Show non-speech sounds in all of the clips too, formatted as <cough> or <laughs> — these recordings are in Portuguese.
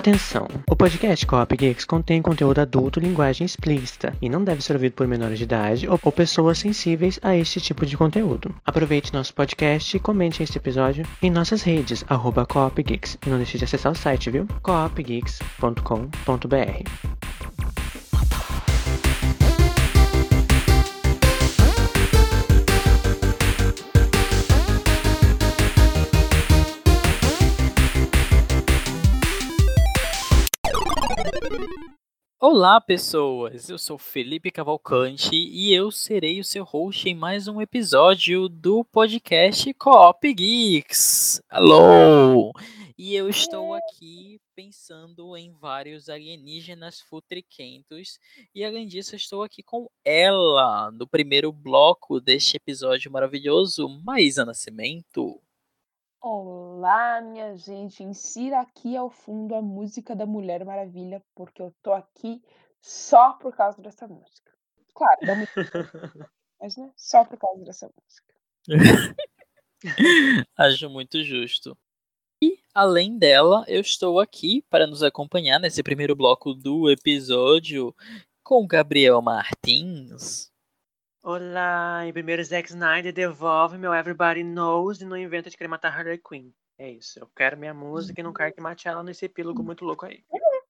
Atenção! O podcast Coop Geeks contém conteúdo adulto, linguagem explícita e não deve ser ouvido por menores de idade ou, ou pessoas sensíveis a este tipo de conteúdo. Aproveite nosso podcast e comente este episódio em nossas redes, arroba Geeks. E não deixe de acessar o site, viu? coopgeeks.com.br Olá, pessoas! Eu sou Felipe Cavalcante e eu serei o seu host em mais um episódio do podcast Coop Geeks. Alô! E eu estou aqui pensando em vários alienígenas futriquentos e além disso estou aqui com ela no primeiro bloco deste episódio maravilhoso, Maísa Nascimento. Olá, minha gente. Insira aqui ao fundo a música da Mulher Maravilha, porque eu tô aqui só por causa dessa música. Claro, da mas né, só por causa dessa música. <laughs> Acho muito justo. E, além dela, eu estou aqui para nos acompanhar nesse primeiro bloco do episódio com Gabriel Martins. Olá! Em primeiro, Zack Snyder devolve meu Everybody Knows e não inventa de querer matar Harley Quinn. É isso. Eu quero minha música e não quero que mate ela nesse epílogo muito louco aí.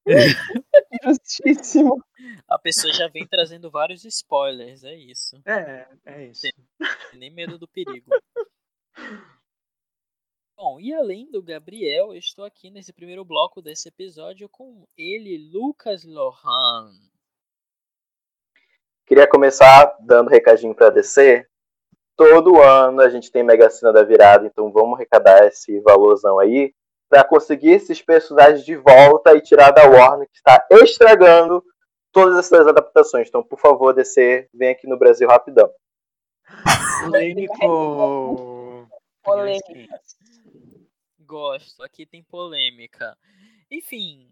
<laughs> Justíssimo. A pessoa já vem trazendo vários spoilers, é isso. É, é isso. Nem medo do perigo. Bom, e além do Gabriel, eu estou aqui nesse primeiro bloco desse episódio com ele, Lucas Lohan. Queria começar dando recadinho para DC. Todo ano a gente tem Mega Sena da Virada, então vamos arrecadar esse valorzão aí para conseguir esses personagens de volta e tirar da Warner que está estragando todas essas adaptações. Então, por favor, DC, vem aqui no Brasil rapidão. Polêmico! Polêmica. Gosto, aqui tem polêmica. Enfim,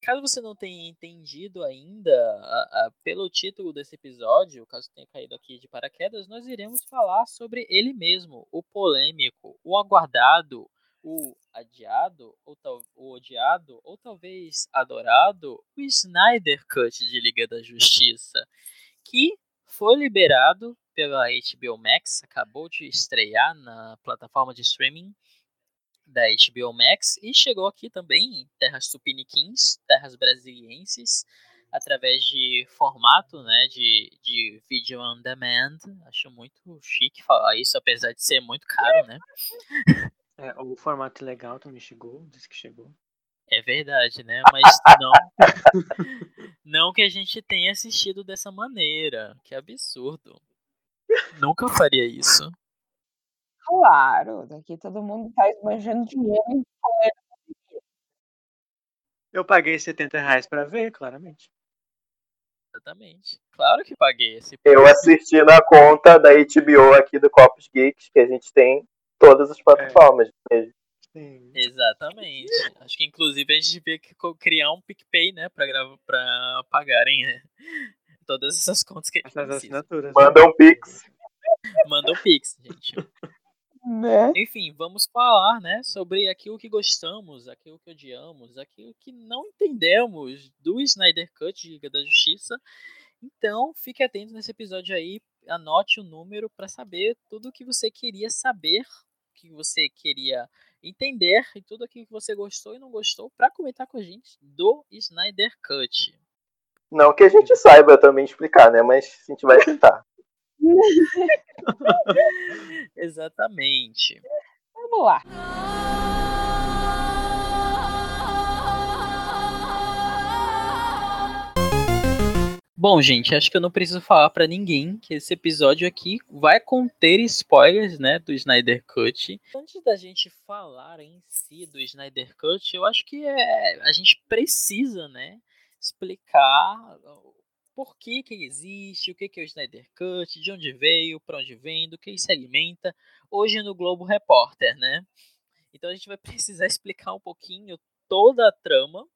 caso você não tenha entendido ainda a- a- pelo título desse episódio, caso tenha caído aqui de paraquedas, nós iremos falar sobre ele mesmo, o polêmico, o aguardado, o adiado, ou tal, o odiado, ou talvez adorado, o Snyder Cut de Liga da Justiça, que foi liberado pela HBO Max, acabou de estrear na plataforma de streaming da HBO Max e chegou aqui também em terras tupiniquins, terras brasilienses, através de formato, né, de, de video on demand. Acho muito chique falar isso, apesar de ser muito caro, né? É, o formato legal também chegou, disse que chegou. É verdade, né? Mas não, <laughs> não que a gente tenha assistido dessa maneira. Que absurdo. Nunca faria isso. Claro, daqui todo mundo tá esbanjando dinheiro em Eu paguei 70 reais pra ver, claramente. Exatamente. Claro que paguei esse Eu assisti na conta da HBO aqui do Copos Geeks, que a gente tem todas as plataformas. Sim. Exatamente. Acho que inclusive a gente devia criar um PicPay, né, pra, grava, pra pagarem né, todas essas contas que a gente Essas precisa. assinaturas. Manda um pix. Manda o Pix, gente. Né? Enfim, vamos falar, né, sobre aquilo que gostamos, aquilo que odiamos, aquilo que não entendemos do Snyder Cut de Liga da Justiça. Então, fique atento nesse episódio aí, anote o número para saber tudo o que você queria saber, o que você queria entender e tudo aquilo que você gostou e não gostou para comentar com a gente do Snyder Cut. Não que a gente saiba também explicar, né? Mas a gente vai tentar. <laughs> Exatamente. Vamos lá. Bom, gente, acho que eu não preciso falar pra ninguém que esse episódio aqui vai conter spoilers, né, do Snyder Cut. Antes da gente falar em si do Snyder Cut, eu acho que é, a gente precisa, né, explicar por que que ele existe, o que que é o Snyder Cut, de onde veio, pra onde vem, do que ele se alimenta. Hoje no Globo Repórter, né? Então a gente vai <laughs> precisar explicar um pouquinho toda a trama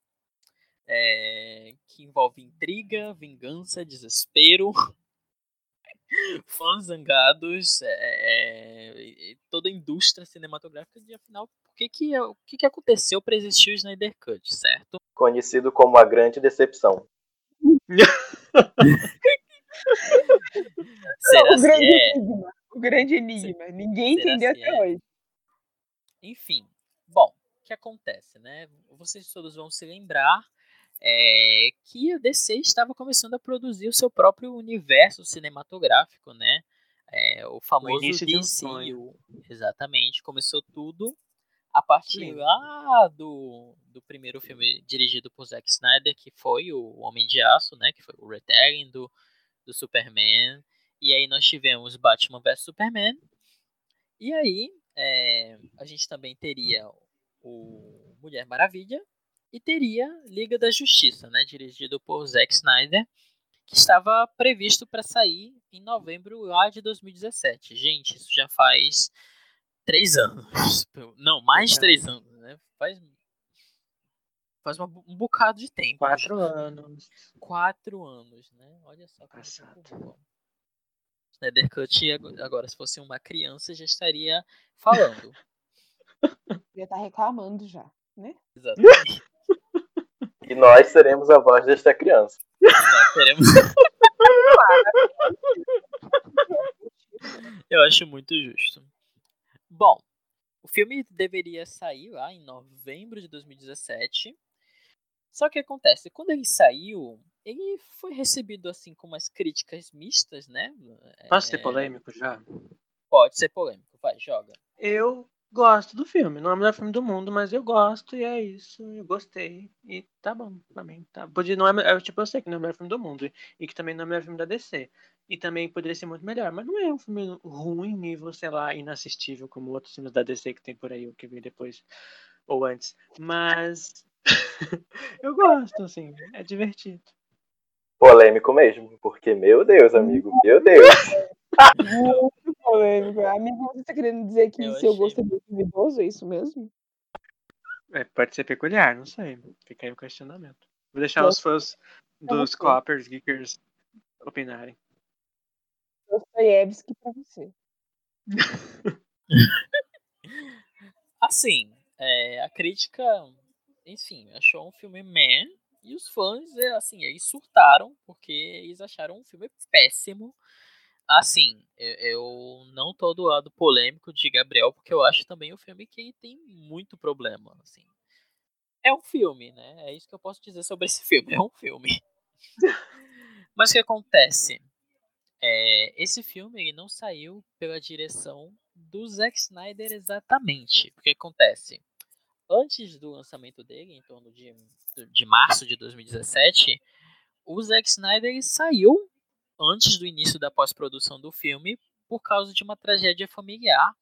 é, que envolve intriga, vingança, desespero <laughs> fãs zangados, é, toda a indústria cinematográfica de afinal, o que que, o que, que aconteceu para existir o Snyder Cut, certo? Conhecido como a grande decepção. Será o grande é? enigma. O grande enigma. Ninguém Será entendeu até é? hoje. Enfim, bom, o que acontece, né? Vocês todos vão se lembrar é, que a DC estava começando a produzir o seu próprio universo cinematográfico, né? É, o famoso início de um. Exatamente, começou tudo a partir lá do, do primeiro filme dirigido por Zack Snyder, que foi o Homem de Aço, né? Que foi o retelling do, do Superman. E aí nós tivemos Batman vs Superman. E aí é, a gente também teria o Mulher Maravilha e teria Liga da Justiça, né, dirigido por Zack Snyder, que estava previsto para sair em novembro lá de 2017. Gente, isso já faz três anos. Não, mais de três anos, né? Faz, faz uma- um bocado de tempo. Quatro anos. Quatro anos, né? Olha só o Passado. Snyder Cut, ag- agora, se fosse uma criança, já estaria falando. <laughs> Já tá reclamando já, né? Exatamente. <laughs> E nós seremos a voz desta criança. Nós teremos. <laughs> Eu acho muito justo. Bom, o filme deveria sair lá em novembro de 2017. Só que acontece, quando ele saiu, ele foi recebido assim com umas críticas mistas, né? Posso ser É, polêmico já? Pode ser polêmico, vai, joga. Eu gosto do filme. Não é o melhor filme do mundo, mas eu gosto e é isso. Eu gostei. E tá bom pra mim. Tá. Podia, não é, eu, tipo, eu sei que não é o melhor filme do mundo. E que também não é o melhor filme da DC. E também poderia ser muito melhor. Mas não é um filme ruim, nível, sei lá, inassistível, como outros filmes da DC que tem por aí, o que veio depois ou antes. Mas <laughs> eu gosto, assim. É divertido. Polêmico mesmo, porque, meu Deus, amigo, meu Deus. <laughs> Polêmico. Amigo, você tá querendo dizer que Eu seu achei. gosto é muito duvidoso? É isso mesmo? É, pode ser peculiar, não sei. Fica aí o questionamento. Vou deixar Eu- os fãs dos você. Coppers, Geekers opinarem. Dostoiévski pra você. <laughs> Assim, é, a crítica, enfim, achou um filme man. E os fãs, é, assim, eles surtaram porque eles acharam um filme péssimo. Assim, eu, não tô do lado polêmico de Gabriel, porque eu acho também um filme que tem muito problema, assim. É um filme, né? É isso que eu posso dizer sobre esse <laughs> filme. É um filme. <laughs> Mas o que acontece? É, esse filme ele não saiu pela direção do Zack Snyder exatamente. O que acontece? Antes do lançamento dele, em torno de, de março de 2017, o Zack Snyder ele saiu antes do início da pós-produção do filme por causa de uma tragédia familiar,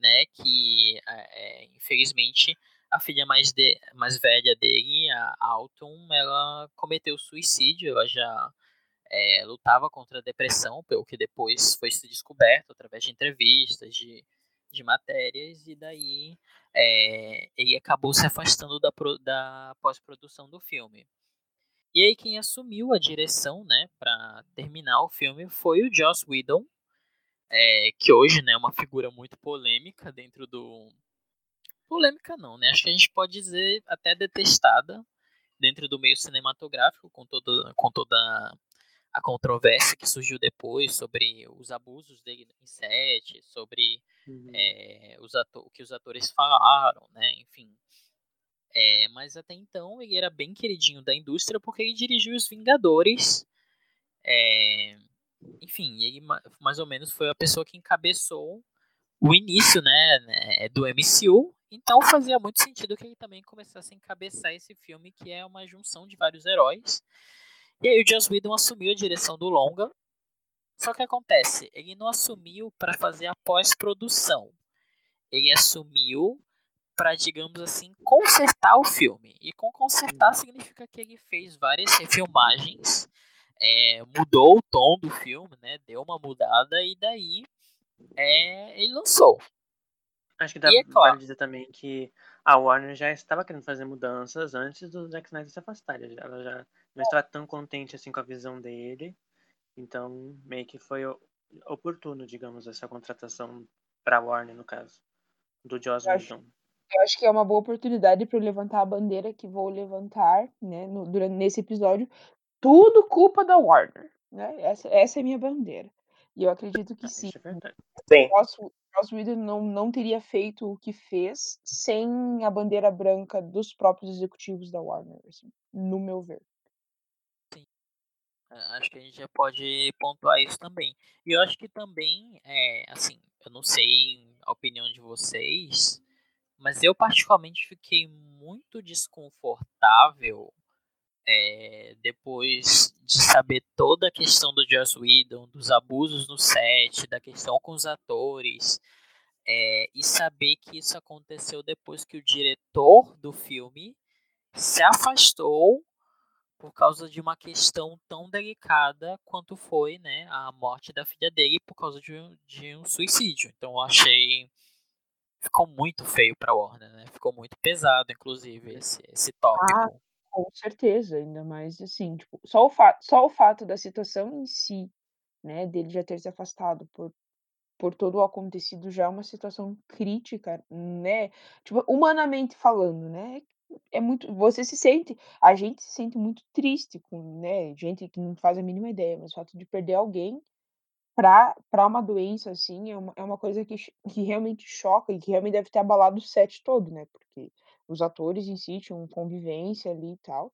né? Que é, infelizmente a filha mais, de, mais velha dele, a Alton, ela cometeu suicídio. Ela já é, lutava contra a depressão, pelo que depois foi se descoberto através de entrevistas, de, de matérias, e daí é, ele acabou se afastando da, da pós-produção do filme. E aí quem assumiu a direção, né, para terminar o filme foi o Joss Whedon, é, que hoje né, é uma figura muito polêmica dentro do polêmica não, né? Acho que a gente pode dizer até detestada dentro do meio cinematográfico com toda com toda a controvérsia que surgiu depois sobre os abusos dele em set, sobre Uhum. é, os ato- o que os atores falaram, né? Enfim. É, mas até então ele era bem queridinho da indústria porque ele dirigiu os Vingadores. É, enfim, ele ma- mais ou menos foi a pessoa que encabeçou o início né, né, do MCU. Então fazia muito sentido que ele também começasse a encabeçar esse filme, que é uma junção de vários heróis. E aí o Joss Whedon assumiu a direção do longa. Só que acontece, ele não assumiu para fazer a pós-produção. Ele assumiu para, digamos assim, consertar o filme. E com consertar significa que ele fez várias refilmagens, é, mudou o tom do filme, né? Deu uma mudada e daí é, ele lançou. Acho que dá E é claro. dizer também que a Warner já estava querendo fazer mudanças antes do Zack Snyder se afastar. Ela já não estava tão contente assim com a visão dele. Então, meio que foi oportuno, digamos, essa contratação para Warner, no caso, do Joss Whedon. Eu acho que é uma boa oportunidade para eu levantar a bandeira que vou levantar, né, no, durante nesse episódio. Tudo culpa da Warner, né? Essa, essa é a minha bandeira. E eu acredito que Ah, sim. É. Sim. Joss, Joss Whedon não, não teria feito o que fez sem a bandeira branca dos próprios executivos da Warner, assim, no meu ver. Ah, Acho que a gente já pode pontuar isso também. E eu acho que também, é, assim, eu não sei a opinião de vocês, mas eu particularmente fiquei muito desconfortável é, depois de saber toda a questão do Joss Whedon, dos abusos no set, da questão com os atores, é, e saber que isso aconteceu depois que o diretor do filme se afastou por causa de uma questão tão delicada quanto foi né, a morte da filha dele por causa de um, de um suicídio. Então eu achei. Ficou muito feio pra Warner, né? Ficou muito pesado, inclusive, esse, esse tópico. Com certeza, ainda mais assim, tipo, só o, fa só o fato da situação em si, né, dele já ter se afastado por, por todo o acontecido já é uma situação crítica, né? Tipo, humanamente falando, né? É muito, você se sente, a gente se sente muito triste com, né, gente que não faz a mínima ideia, mas o fato de perder alguém para uma doença assim é uma, é uma coisa que, que realmente choca e que realmente deve ter abalado o set todo, né? Porque os atores em si tinham convivência ali e tal.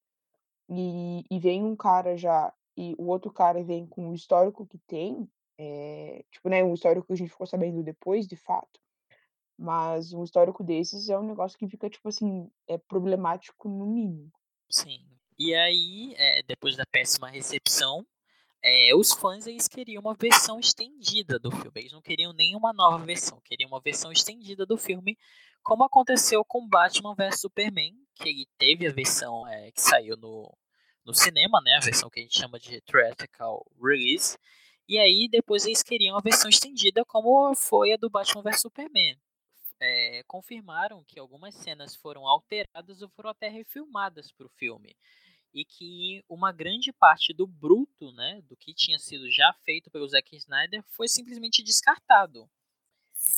E, e vem um cara já, e o outro cara vem com o histórico que tem, é, tipo, né, um histórico que a gente ficou sabendo depois, de fato, mas um histórico desses é um negócio que fica, tipo assim, é problemático no mínimo. Sim. E aí, é, depois da péssima recepção, é, os fãs eles queriam uma versão estendida do filme. Eles não queriam nenhuma nova versão, queriam uma versão estendida do filme, como aconteceu com Batman vs Superman, que ele teve a versão é, que saiu no, no cinema, né? A versão que a gente chama de theatrical release. E aí depois eles queriam a versão estendida, como foi a do Batman vs Superman. É, confirmaram que algumas cenas foram alteradas ou foram até refilmadas para o filme e que uma grande parte do bruto, né, do que tinha sido já feito pelo Zack Snyder, foi simplesmente descartado.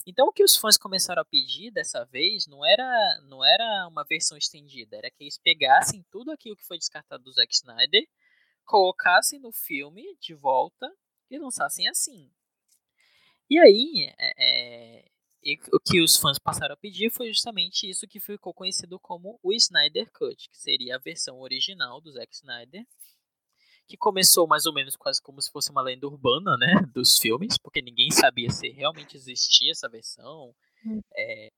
Então o que os fãs começaram a pedir dessa vez não era não era uma versão estendida, era que eles pegassem tudo aquilo que foi descartado do Zack Snyder, colocassem no filme de volta e lançassem assim. E aí, é, é, e o que os fãs passaram a pedir foi justamente isso que ficou conhecido como o Snyder Cut, que seria a versão original do Zack Snyder, que começou mais ou menos quase como se fosse uma lenda urbana, né, <laughs> dos filmes, porque ninguém sabia se realmente existia essa versão, é,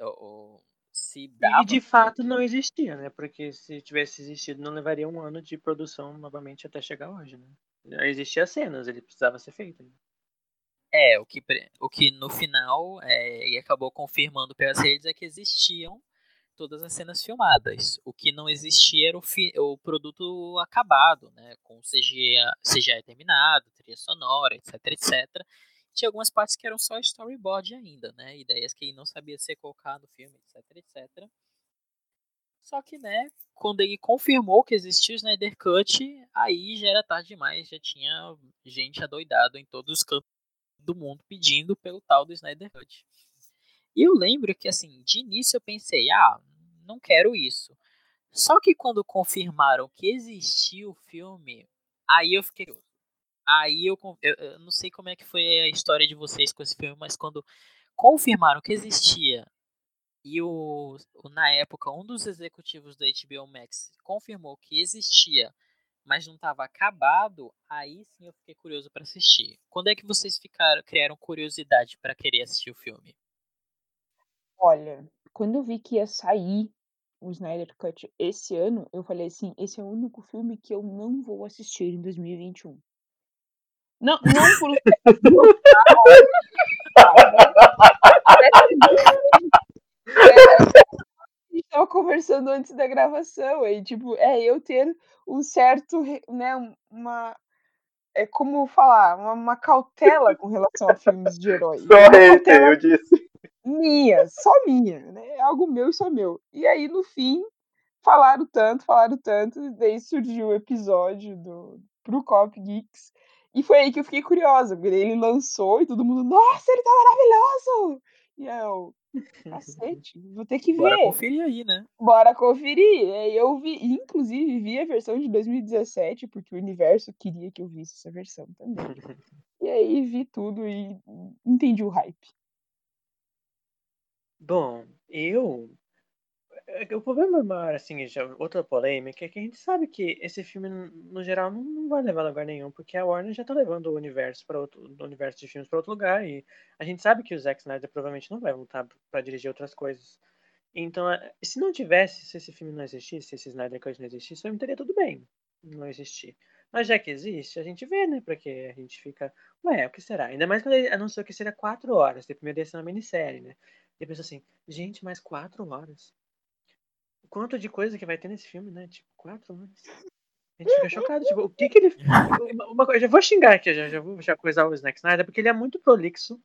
ou, ou se dava. E de fato não existia, né? Porque se tivesse existido, não levaria um ano de produção novamente até chegar hoje, né? Não Existia cenas, ele precisava ser feito. né? É, o que, o que no final é, ele acabou confirmando pelas redes é que existiam todas as cenas filmadas. O que não existia era o, fi- o produto acabado, né? Com CGI, CGI terminado, trilha sonora, etc, etc. Tinha algumas partes que eram só storyboard ainda, né? Ideias que ele não sabia ser colocado no filme, etc, etc. Só que, né, quando ele confirmou que existia o Snyder Cut, aí já era tarde demais, já tinha gente adoidado em todos os cantos do mundo pedindo pelo tal do Snyder Cut. E eu lembro que, assim, de início eu pensei, ah, não quero isso. Só que quando confirmaram que existia o filme, aí eu fiquei. Aí eu, eu, eu não sei como é que foi a história de vocês com esse filme, mas quando confirmaram que existia e o- na época um dos executivos da HBO Max confirmou que existia, mas não estava acabado, aí sim eu fiquei curioso para assistir. Quando é que vocês ficaram criaram curiosidade para querer assistir o filme? Olha, quando eu vi que ia sair o Snyder Cut esse ano, eu falei assim, esse é o único filme que eu não vou assistir em 2021. Não, não por <laughs> tava conversando antes da gravação, aí, tipo, é eu ter um certo, né, um- uma, é como falar, uma, uma cautela com relação a filmes de herói. Só cautela eu disse. minha, só minha, né? Algo meu e só meu. E aí, no fim, falaram tanto, falaram tanto, e daí surgiu o episódio do pro Cop Geeks. E foi aí que eu fiquei curiosa, porque ele lançou e todo mundo, nossa, ele tá maravilhoso! E eu, cacete, vou ter que ver. Bora conferir aí, né? Bora conferir. Aí eu vi, inclusive, vi a versão de 2017, porque o universo queria que eu visse essa versão também. <laughs> E aí vi tudo e entendi o hype. Bom, eu. É O problema maior, assim, já, outra polêmica, é que a gente sabe que esse filme, no geral, não, não vai levar a lugar nenhum, porque a Warner já tá levando o universo para outro, o universo de filmes para outro lugar, e a gente sabe que o Zack Snyder provavelmente não vai voltar para dirigir outras coisas. Então, é, se não tivesse, se esse filme não existisse, se esse Snyder Cut não existisse, eu teria tudo bem não existir. Mas já que existe, a gente vê, né? Porque a gente fica, ué, o que será? Ainda mais quando ele anunciou que seria quatro horas, de primeiro ia ser uma minissérie, né? E eu penso assim, gente, mais quatro horas. O quanto de coisa que vai ter nesse filme, né? Tipo, quatro horas. A gente fica chocado, tipo, o que que ele. <laughs> Uma, uma coisa, já vou xingar aqui, já, já vou já coisar o Snack Snyder, porque ele é muito prolixo,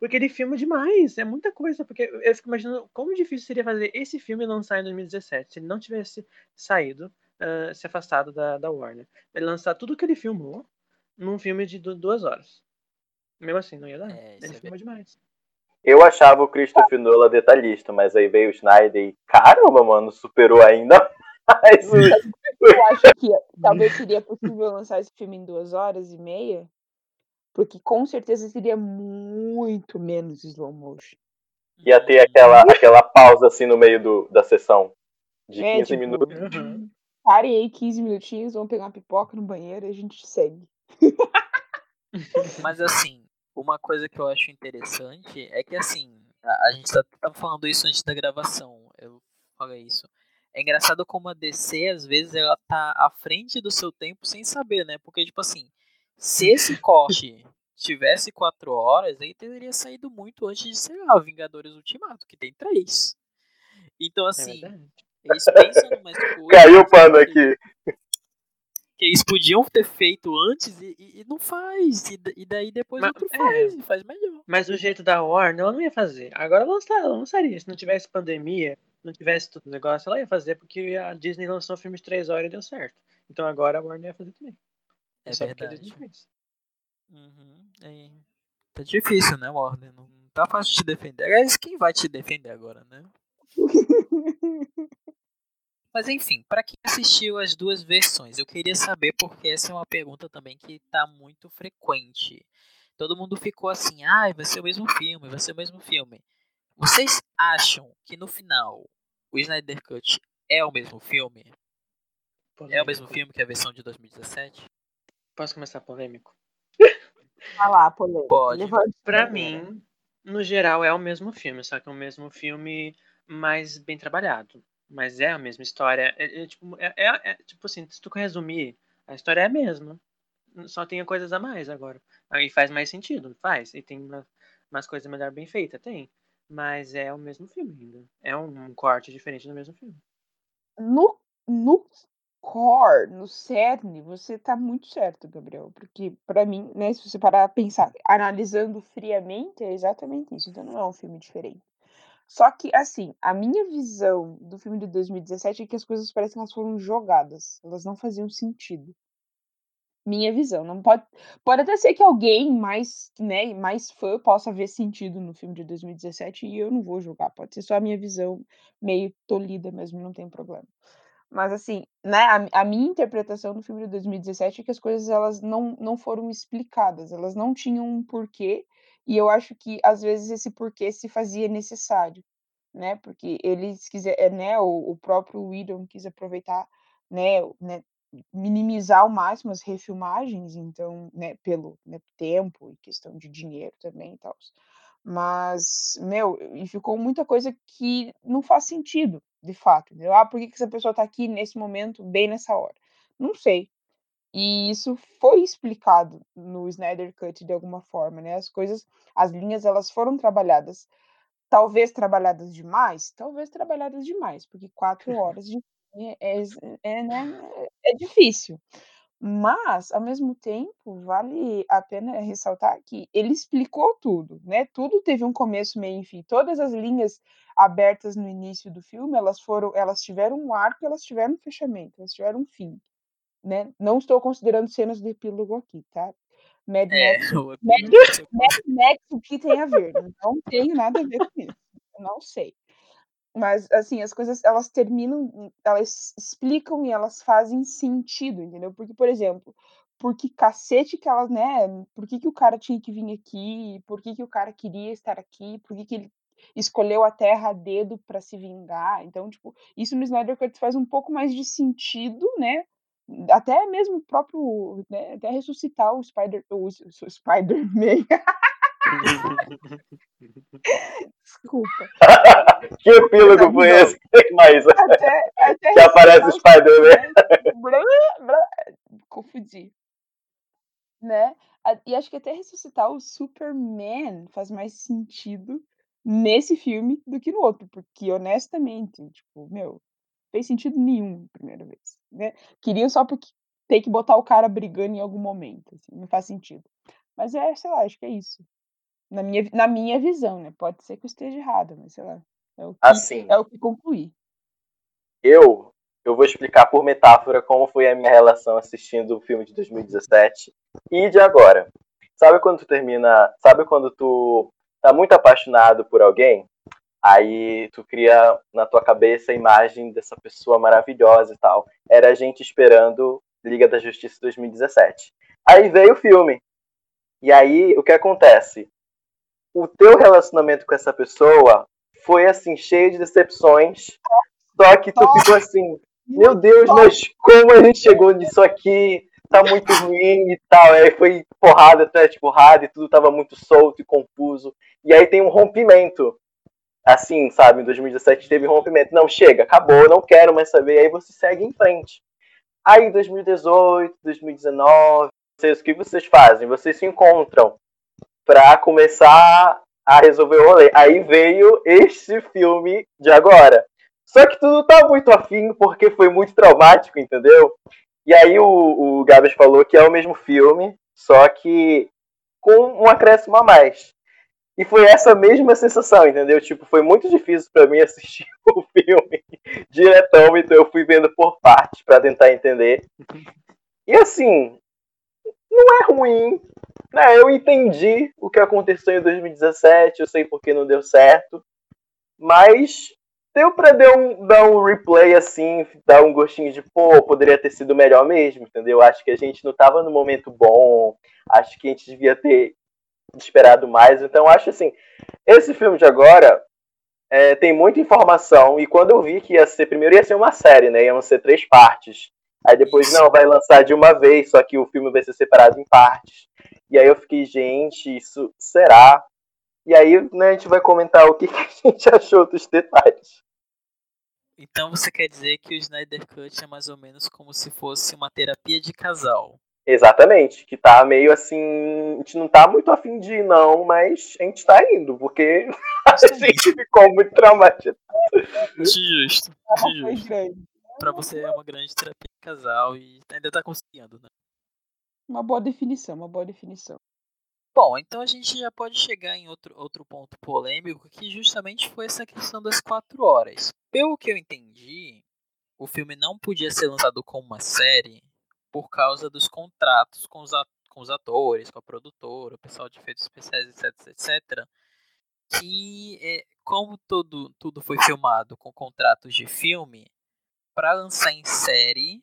porque ele filma demais, é muita coisa, porque eu fico imaginando como difícil seria fazer esse filme lançar em 2017, se ele não tivesse saído, uh, se afastado da, da Warner. Ele lançar tudo que ele filmou num filme de duas horas. Mesmo assim, não ia dar. É, ele é filma demais. Eu achava o Christopher Nolan detalhista, mas aí veio o Snyder e, caramba, mano, superou ainda mais o... Eu acho que talvez seria possível lançar esse filme em duas horas e meia, porque com certeza seria muito menos slow motion. Ia ter aquela, aquela pausa assim no meio do, da sessão de 15 É, tipo, minutos. Uhum. Parem aí 15 minutinhos, vamos pegar uma pipoca no banheiro e a gente segue. <laughs> Mas assim, uma coisa que eu acho interessante é que assim, a, a gente tá, tá falando isso antes da gravação. Eu falei isso. É engraçado como a DC, às vezes, ela tá à frente do seu tempo sem saber, né? Porque, tipo assim, se esse <laughs> corte tivesse quatro horas, ele teria saído muito antes de, sei lá, Vingadores Ultimato, que tem três. Então, É assim, verdade. eles pensam numas coisas. <laughs> Caiu o pano aqui. Que eles podiam ter feito antes e, e- e não faz. E, e daí depois Mas- outro é. faz, e faz melhor. Mas o jeito da Warner, ela não ia fazer. Agora ela lançaria, ela lançaria. Se não tivesse pandemia, não tivesse todo o negócio, ela ia fazer, porque a Disney lançou um filme de três horas e deu certo. Então agora a Warner ia fazer também. É só porque a verdade. Disney fez. Uhum, é. Tá difícil, né, Warner? Não tá fácil de te defender. Aliás, quem vai te defender agora, né? <laughs> Mas enfim, pra quem assistiu as duas versões, eu queria saber porque essa é uma pergunta também que tá muito frequente. Todo mundo ficou assim, ah, vai ser o mesmo filme, vai ser o mesmo filme. Vocês acham que no final o Snyder Cut é o mesmo filme? É o mesmo filme que a versão de 2017? Posso começar polêmico? Vai lá, polêmica. Pode. Levante Pra bandeira. mim, no geral, é o mesmo filme, só que é o mesmo filme mais bem trabalhado. Mas é a mesma história. É, é, tipo, é- é- é, tipo assim, se tu resumir, a história é a mesma. Só tem coisas a mais agora. Aí faz mais sentido, faz. E tem uma- umas coisas melhor bem feitas, tem. Mas é o mesmo filme ainda. É um, um corte diferente do mesmo filme. No, no core, no cerne, você tá muito certo, Gabriel. Porque, pra mim, né, se você parar a pensar, analisando friamente, é exatamente isso. Então, não é um filme diferente. Só que, assim, a minha visão do filme de 2017 é que as coisas parecem que elas foram jogadas. Elas não faziam sentido. Minha visão. Não pode, pode até ser que alguém mais, né, mais fã possa ver sentido no filme de 2017 e eu não vou julgar. Pode ser só a minha visão meio tolhida mesmo, não tem problema. Mas assim, né, a, a minha interpretação do filme de 2017 é que as coisas elas não, não foram explicadas, elas não tinham um porquê, e eu acho que às vezes esse porquê se fazia necessário, né? Porque eles quiseram, né, o, o próprio Whedon quis aproveitar, né, né, minimizar ao máximo as refilmagens, então, né, pelo né, tempo e questão de dinheiro também e tal. Mas, meu, e ficou muita coisa que não faz sentido, de fato, entendeu? Ah, por que que essa pessoa tá aqui nesse momento, bem nessa hora? Não sei. E isso foi explicado no Snyder Cut de alguma forma, né? As coisas, as linhas, elas foram trabalhadas. Talvez trabalhadas demais, talvez trabalhadas demais, porque quatro <laughs> horas de é, é, é, né, é difícil. Mas, ao mesmo tempo, vale a pena ressaltar que ele explicou tudo, né? Tudo teve um começo, meio e fim. Todas as linhas abertas no início do filme, elas foram, elas tiveram um arco, elas tiveram um fechamento, elas tiveram um fim, né? Não estou considerando cenas do epílogo aqui, tá? Mad É, Max, <laughs> o Mad, Mad Max, o que tem a ver? Não tem nada a ver com isso. Não sei. Mas, assim, as coisas, elas terminam, elas explicam e elas fazem sentido, entendeu? Porque, por exemplo, por que cacete que elas, né? Por que, que o cara tinha que vir aqui? Por que, que o cara queria estar aqui? Por que, que ele escolheu a Terra a dedo para se vingar? Então, tipo, isso no Snyder Cut faz um pouco mais de sentido, né? Até mesmo o próprio, né? Até ressuscitar o Spider, o, o Spider-Man. Desculpa. Que epílogo foi esse? Mas Até, até que aparece o Spider-Man. Confundi. Né? E acho que até ressuscitar o Superman faz mais sentido nesse filme do que no outro, porque honestamente, tipo, meu, fez sentido nenhum a primeira vez, né? Queriam só porque tem que botar o cara brigando em algum momento, assim, não faz sentido. Mas é, sei lá, acho que é isso. Na minha, na minha visão, né? Pode ser que eu esteja errado, mas sei lá. É o que, Assim, é o que concluí. eu eu vou explicar por metáfora como foi a minha relação assistindo o filme de 2017 e de agora. Sabe quando tu termina, sabe quando tu tá muito apaixonado por alguém? Aí tu cria na tua cabeça a imagem dessa pessoa maravilhosa e tal. Era a gente esperando Liga da Justiça 2017. Aí veio o filme. E aí o que acontece? O teu relacionamento com essa pessoa foi assim cheio de decepções. Só que tu ficou assim, meu Deus, mas como a gente chegou nisso aqui? Tá muito <laughs> ruim e tal. Aí foi porrada atrás de porrada e tudo tava muito solto e confuso. E aí tem um rompimento. Assim, sabe? Em 2017 teve um rompimento. Não, chega, acabou, não quero mais saber. Aí você segue em frente. Aí em 2018, 2019, vocês, o que vocês fazem? Vocês se encontram pra começar a resolver o rolê. Aí veio este filme de agora. Só que tu não tá muito afim porque foi muito traumático, entendeu? E aí o, o Gabs falou que é o mesmo filme, só que com um acréscimo a mais. E foi essa mesma sensação, entendeu? Tipo, foi muito difícil pra mim assistir <laughs> o filme diretão, então eu fui vendo por partes pra tentar entender. E assim, não é ruim, né? Eu entendi o que aconteceu em 2017, eu sei porque não deu certo, mas deu pra dar um, dar um replay assim, dar um gostinho de, pô, poderia ter sido melhor mesmo, entendeu? Acho que a gente não tava no momento bom, acho que a gente devia ter esperado mais. Então, acho assim, esse filme de agora é, tem muita informação, e quando eu vi que ia ser, primeiro ia ser uma série, né? Iam ser três partes. Aí depois, não, vai lançar de uma vez, só que o filme vai ser separado em partes. E aí eu fiquei, gente, isso será? E aí, né, a gente vai comentar o que, que a gente achou dos detalhes. Então você quer dizer que o Snyder Cut é mais ou menos como se fosse uma terapia de casal. Exatamente, que tá meio assim. A gente não tá muito afim de ir, não, mas a gente tá indo, porque <laughs> a gente ficou muito traumatizado. Justo, justo. grande. Pra você é uma grande terapia de casal e ainda tá conseguindo, né? Uma boa definição, uma boa definição. Bom, então a gente já pode chegar em outro, outro ponto polêmico, que justamente foi essa questão das quatro horas. Pelo que eu entendi, o filme não podia ser lançado como uma série por causa dos contratos com os, com os atores, com a produtora, o pessoal de efeitos especiais, etc, etc. Que, é, como tudo, tudo foi filmado com contratos de filme, para lançar em série,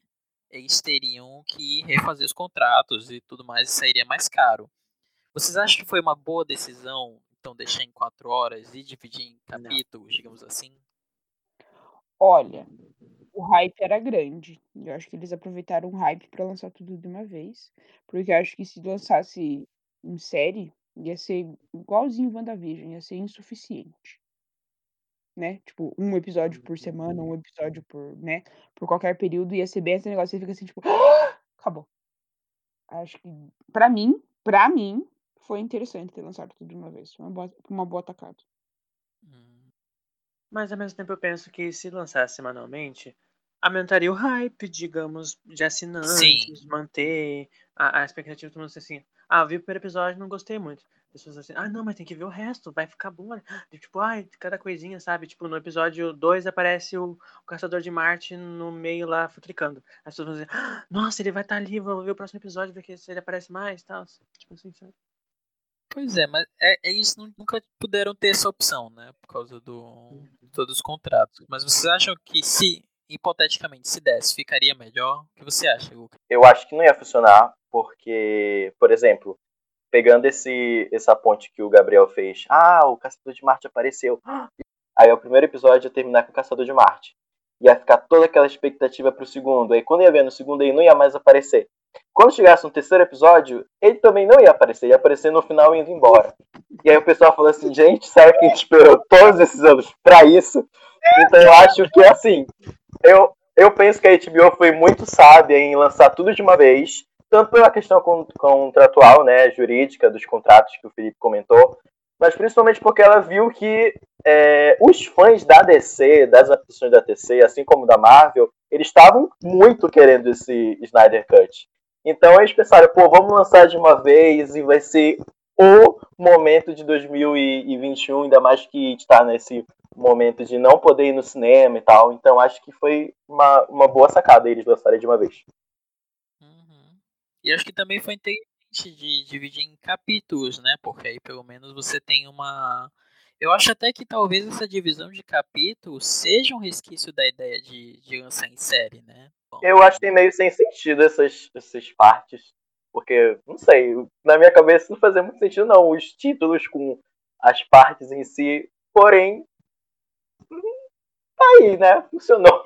eles teriam que refazer os contratos e tudo mais, e sairia mais caro. Vocês acham que foi uma boa decisão, então, deixar em quatro horas e dividir em Não. capítulos, digamos assim? Olha, o hype era grande. Eu acho que eles aproveitaram o hype pra lançar tudo de uma vez. Porque eu acho que se lançasse em série, ia ser igualzinho WandaVision, ia ser insuficiente. Né? Tipo, um episódio por semana, um episódio por, né? Por qualquer período, ia ser bem esse negócio, você fica assim, tipo, <gasps> acabou. Acho que, pra mim, pra mim, foi interessante ter lançado tudo de uma vez. Foi uma boa, uma boa tacada. Hum, Mas ao mesmo tempo eu penso que se lançasse semanalmente, aumentaria o hype, digamos, de assinantes, Sim. manter a, a expectativa de todo mundo assim. Ah, vi o primeiro episódio não gostei muito. As pessoas assim, ah, não, mas tem que ver o resto, vai ficar bom. E, tipo, ai, cada coisinha, sabe? Tipo, no episódio 2 aparece o, o, Caçador de Marte no meio lá, futricando. As pessoas vão dizer, ah, nossa, ele vai estar tá ali, vou ver o próximo episódio, ver se ele aparece mais e tal. Tipo assim, sabe? Pois é, mas é, é isso, nunca puderam ter essa opção, né? Por causa do uhum. todos os contratos. Mas vocês acham que se, hipoteticamente, se desse, ficaria melhor? O que você acha, Lucas? Eu acho que não ia funcionar, porque, por exemplo, pegando esse essa ponte que o Gabriel fez. Ah, o Caçador de Marte apareceu. <gasps> Aí o primeiro episódio ia terminar com o Caçador de Marte. Ia ficar toda aquela expectativa pro segundo. Aí quando ia ver no segundo, ele não ia mais aparecer. Quando chegasse no terceiro episódio, ele também não ia aparecer, ia aparecer no final indo embora. E aí o pessoal falou assim, gente, será que a gente esperou todos esses anos pra isso? Então eu acho que assim, eu, eu penso que a HBO foi muito sábia em lançar tudo de uma vez, tanto pela questão contratual, né, jurídica dos contratos que o Felipe comentou, mas principalmente porque ela viu que é, os fãs da DC, das adaptações da DC, assim como da Marvel, eles estavam muito querendo esse Snyder Cut. Então eles pensaram, pô, vamos lançar de uma vez e vai ser o momento de 2021, ainda mais que está nesse momento de não poder ir no cinema e tal. Então acho que foi uma, uma boa sacada eles lançarem de uma vez. Uhum. E acho que também foi inteligente de dividir em capítulos, né? Porque aí pelo menos você tem uma eu acho até que talvez essa divisão de capítulos seja um resquício da ideia de, de lançar em série, né? Bom. Eu acho que tem meio sem sentido essas, essas partes. Porque, não sei, na minha cabeça não fazia muito sentido, não. Os títulos com as partes em si. Porém, tá aí, né? Funcionou.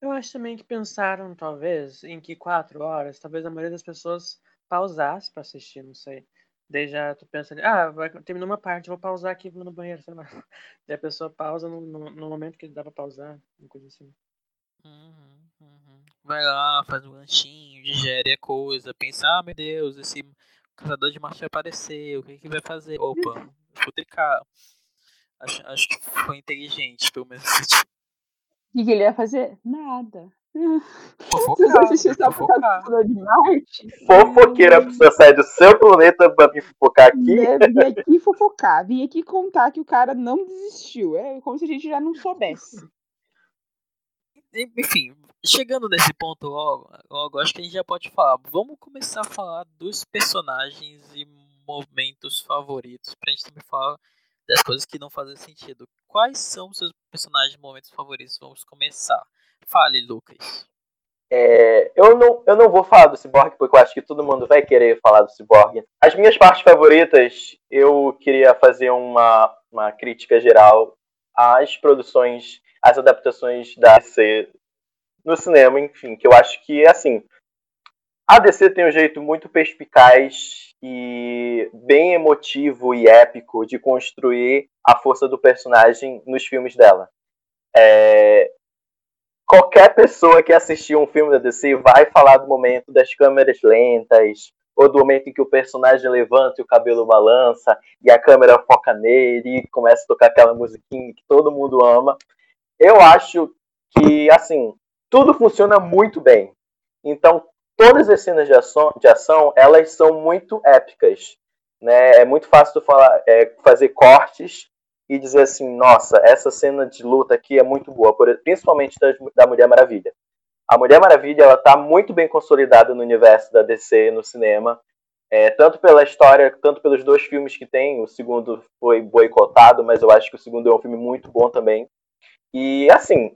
Eu acho também que pensaram, talvez, em que quatro horas, talvez a maioria das pessoas pausasse para assistir, não sei. Daí já tu pensa ali, ah, vai, terminou uma parte, vou pausar aqui vou no banheiro, <laughs> sei lá. Daí a pessoa pausa no, no, no momento que dá pra pausar, uma coisa assim. Uhum, uhum. Vai lá, faz um lanchinho, digere a coisa, pensa, ah meu Deus, esse caçador de marcha apareceu, o que que vai fazer? Opa, vou tricar. Acho, acho que foi inteligente, pelo menos. <laughs> O que, que ele ia fazer? Nada. Fofoqueira, a pessoa sai do seu planeta pra vir fofocar aqui. Vim aqui fofocar, vim aqui contar que o cara não desistiu. É como se a gente já não soubesse. Enfim, chegando nesse ponto logo, logo, acho que a gente já pode falar. Vamos começar a falar dos personagens e momentos favoritos, pra gente também falar das coisas que não fazem sentido. Quais são os seus personagens momentos favoritos? Vamos começar. Fale, Lucas. É, eu, não, eu não vou falar do Cyborg, porque eu acho que todo mundo vai querer falar do Cyborg. As minhas partes favoritas, eu queria fazer uma, uma crítica geral às produções, às adaptações da DC no cinema, enfim, que eu acho que, assim, a DC tem um jeito muito perspicaz e bem emotivo e épico de construir a força do personagem nos filmes dela. É, qualquer pessoa que assistiu um filme da DC vai falar do momento das câmeras lentas, ou do momento em que o personagem levanta e o cabelo balança, e a câmera foca nele, e começa a tocar aquela musiquinha que todo mundo ama. Eu acho que, assim, tudo funciona muito bem. Então, todas as cenas de ação, de ação elas são muito épicas. Né? É muito fácil falar, é, fazer cortes e dizer assim, nossa, essa cena de luta aqui é muito boa, principalmente da, da Mulher Maravilha. A Mulher Maravilha ela está muito bem consolidada no universo da DC no cinema, é, tanto pela história, tanto pelos dois filmes que tem. O segundo foi boicotado, mas eu acho que o segundo é um filme muito bom também. E assim,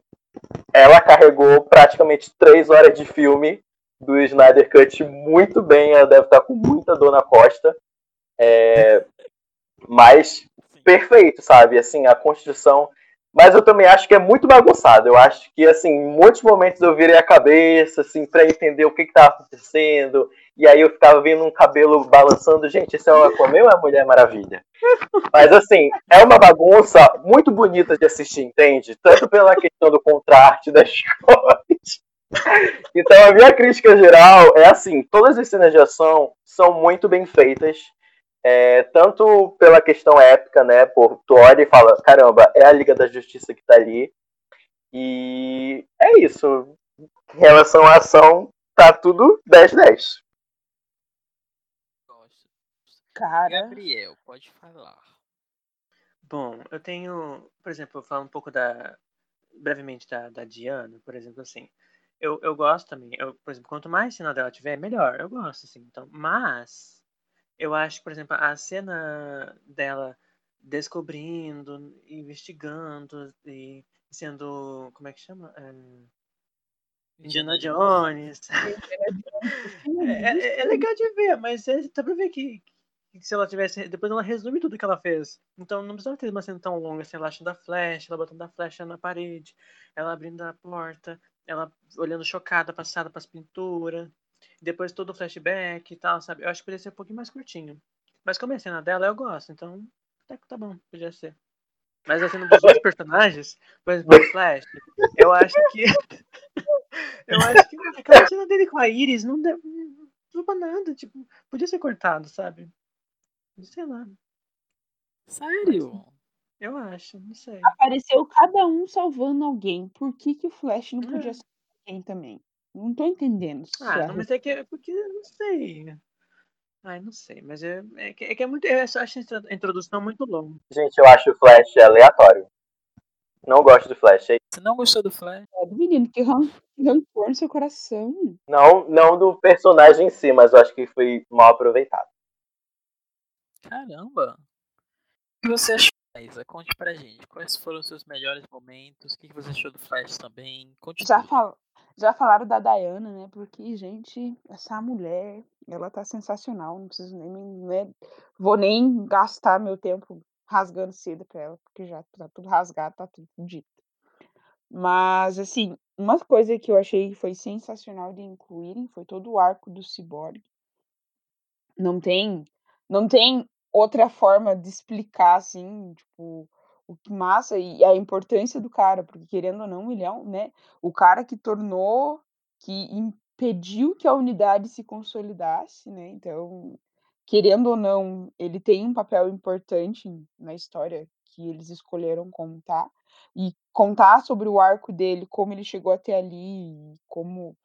ela carregou praticamente três horas de filme do Snyder Cut muito bem. Ela deve estar com muita dor na costa. É, mas perfeito, sabe? Assim, a construção. Mas eu também acho que é muito bagunçado. Eu acho que, assim, em muitos momentos eu virei a cabeça, assim, para entender o que estava acontecendo. E aí eu ficava vendo um cabelo balançando. Gente, isso é uma Aquaman ou é Mulher Maravilha? Mas, assim, é uma bagunça muito bonita de assistir, entende? Tanto pela questão do contraste das <laughs> cores. Então, a minha crítica geral é assim: todas as cenas de ação são muito bem feitas. É, tanto pela questão épica, né? Por, tu olha e fala, caramba, é a Liga da Justiça que tá ali. E é isso. Em relação à ação, tá tudo 10-10. Cara, Gabriel, pode falar. Bom, eu tenho, por exemplo, eu falo um pouco da, brevemente da, da Diana, por exemplo, assim, eu, eu gosto também, eu, por exemplo, quanto mais cena dela tiver, melhor, eu gosto, assim, então, mas, eu acho que, por exemplo, a cena dela descobrindo, investigando e sendo, como é que chama? É, Indiana Jones. <laughs> É, é, é legal de ver, mas é, dá pra ver que, que se ela tivesse. Depois ela resume tudo que ela fez. Então não precisava ter uma cena tão longa, assim, ela achando a flecha, ela botando a flecha na parede, ela abrindo a porta, ela olhando chocada, passada pras pinturas. Depois todo o flashback e tal, sabe? Eu acho que poderia ser um pouquinho mais curtinho. Mas como é a cena dela, eu gosto, então até que tá bom, podia ser. Mas a cena dos outros personagens, por exemplo, o Flash, eu acho que. <laughs> eu acho que aquela cena dele com a Iris. Não deu nada, tipo, podia ser cortado, sabe? Sei lá. Sério? Eu acho, não sei. apareceu cada um salvando alguém. Por que, que o Flash não podia É. salvar alguém também? Não tô entendendo. Ah, a não, mas é que é porque não sei. Ai, não sei, mas é, é, que, é que é muito. Eu só acho a introdução muito longa. Gente, eu acho o Flash aleatório. Não gosto do Flash. Você não gostou do Flash? É do menino que ran- que rancor no seu coração. Não, não do personagem em si, mas eu acho que foi mal aproveitado. Caramba! O que você achou, Isa? Conte pra gente. Quais foram os seus melhores momentos? O que você achou do Flash também? Conte Já, fal já falaram da Diana, né? Porque, gente, essa mulher, ela tá sensacional. Não preciso nem, né? Vou nem gastar meu tempo rasgando seda pra ela, porque já tá tudo rasgado, tá tudo dito. Mas, assim, uma coisa que eu achei que foi sensacional de incluírem foi todo o arco do Cyborg. Não tem não tem outra forma de explicar, assim, tipo, o que massa e a importância do cara, porque querendo ou não, ele é um, né, o cara que tornou que impediu que a unidade se consolidasse, né, então, querendo ou não, ele tem um papel importante na história que eles escolheram contar, e contar sobre o arco dele, como ele chegou até ali, como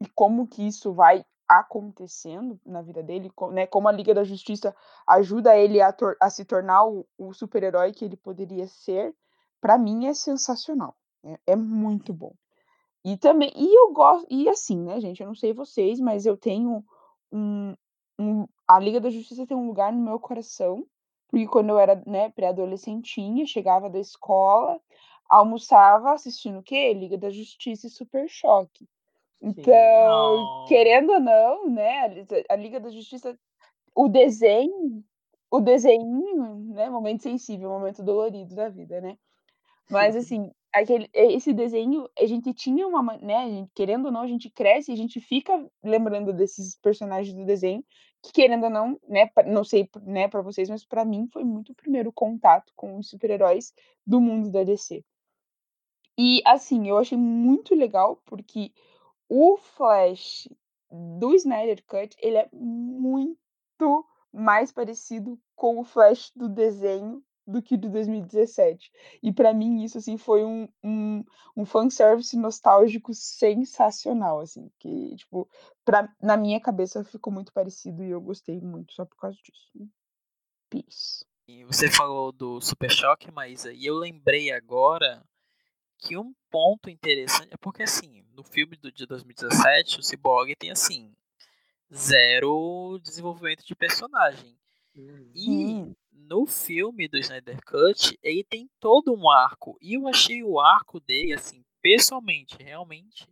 e como que isso vai acontecendo na vida dele, né, como a Liga da Justiça ajuda ele a a se tornar o o super-herói que ele poderia ser, pra mim é sensacional, é é muito bom. E também e eu gosto e assim, né, gente, eu não sei vocês, mas eu tenho um um a Liga da Justiça tem um lugar no meu coração, porque quando eu era, né, pré-adolescentinha, chegava da escola, almoçava assistindo o quê? Liga da Justiça e Super Choque. Então, querendo ou não, né, a Liga da Justiça o desenho o desenhinho, né, momento sensível, momento dolorido da vida, né. Mas assim, aquele esse desenho, a gente tinha uma ma né, gente querendo ou não, a gente cresce e a gente fica lembrando desses personagens do desenho, que querendo ou não, né, não sei, né, pra vocês, mas pra mim foi muito o primeiro contato com os super-heróis do mundo da DC. E assim, eu achei muito legal, porque o Flash do Snyder Cut, ele é muito mais parecido com o Flash do desenho do que do 2017. E pra mim isso, assim, foi um um um fanservice nostálgico sensacional, assim, que tipo, pra na minha cabeça ficou muito parecido e eu gostei muito só por causa disso. Peace. E você falou do Super Choque, mas aí eu lembrei agora que um ponto interessante é porque assim, no filme do de 2017, o Cyborg tem assim zero desenvolvimento de personagem. E Hum. no filme do Snyder Cut, ele tem todo um arco. E eu achei o arco dele, assim, pessoalmente, realmente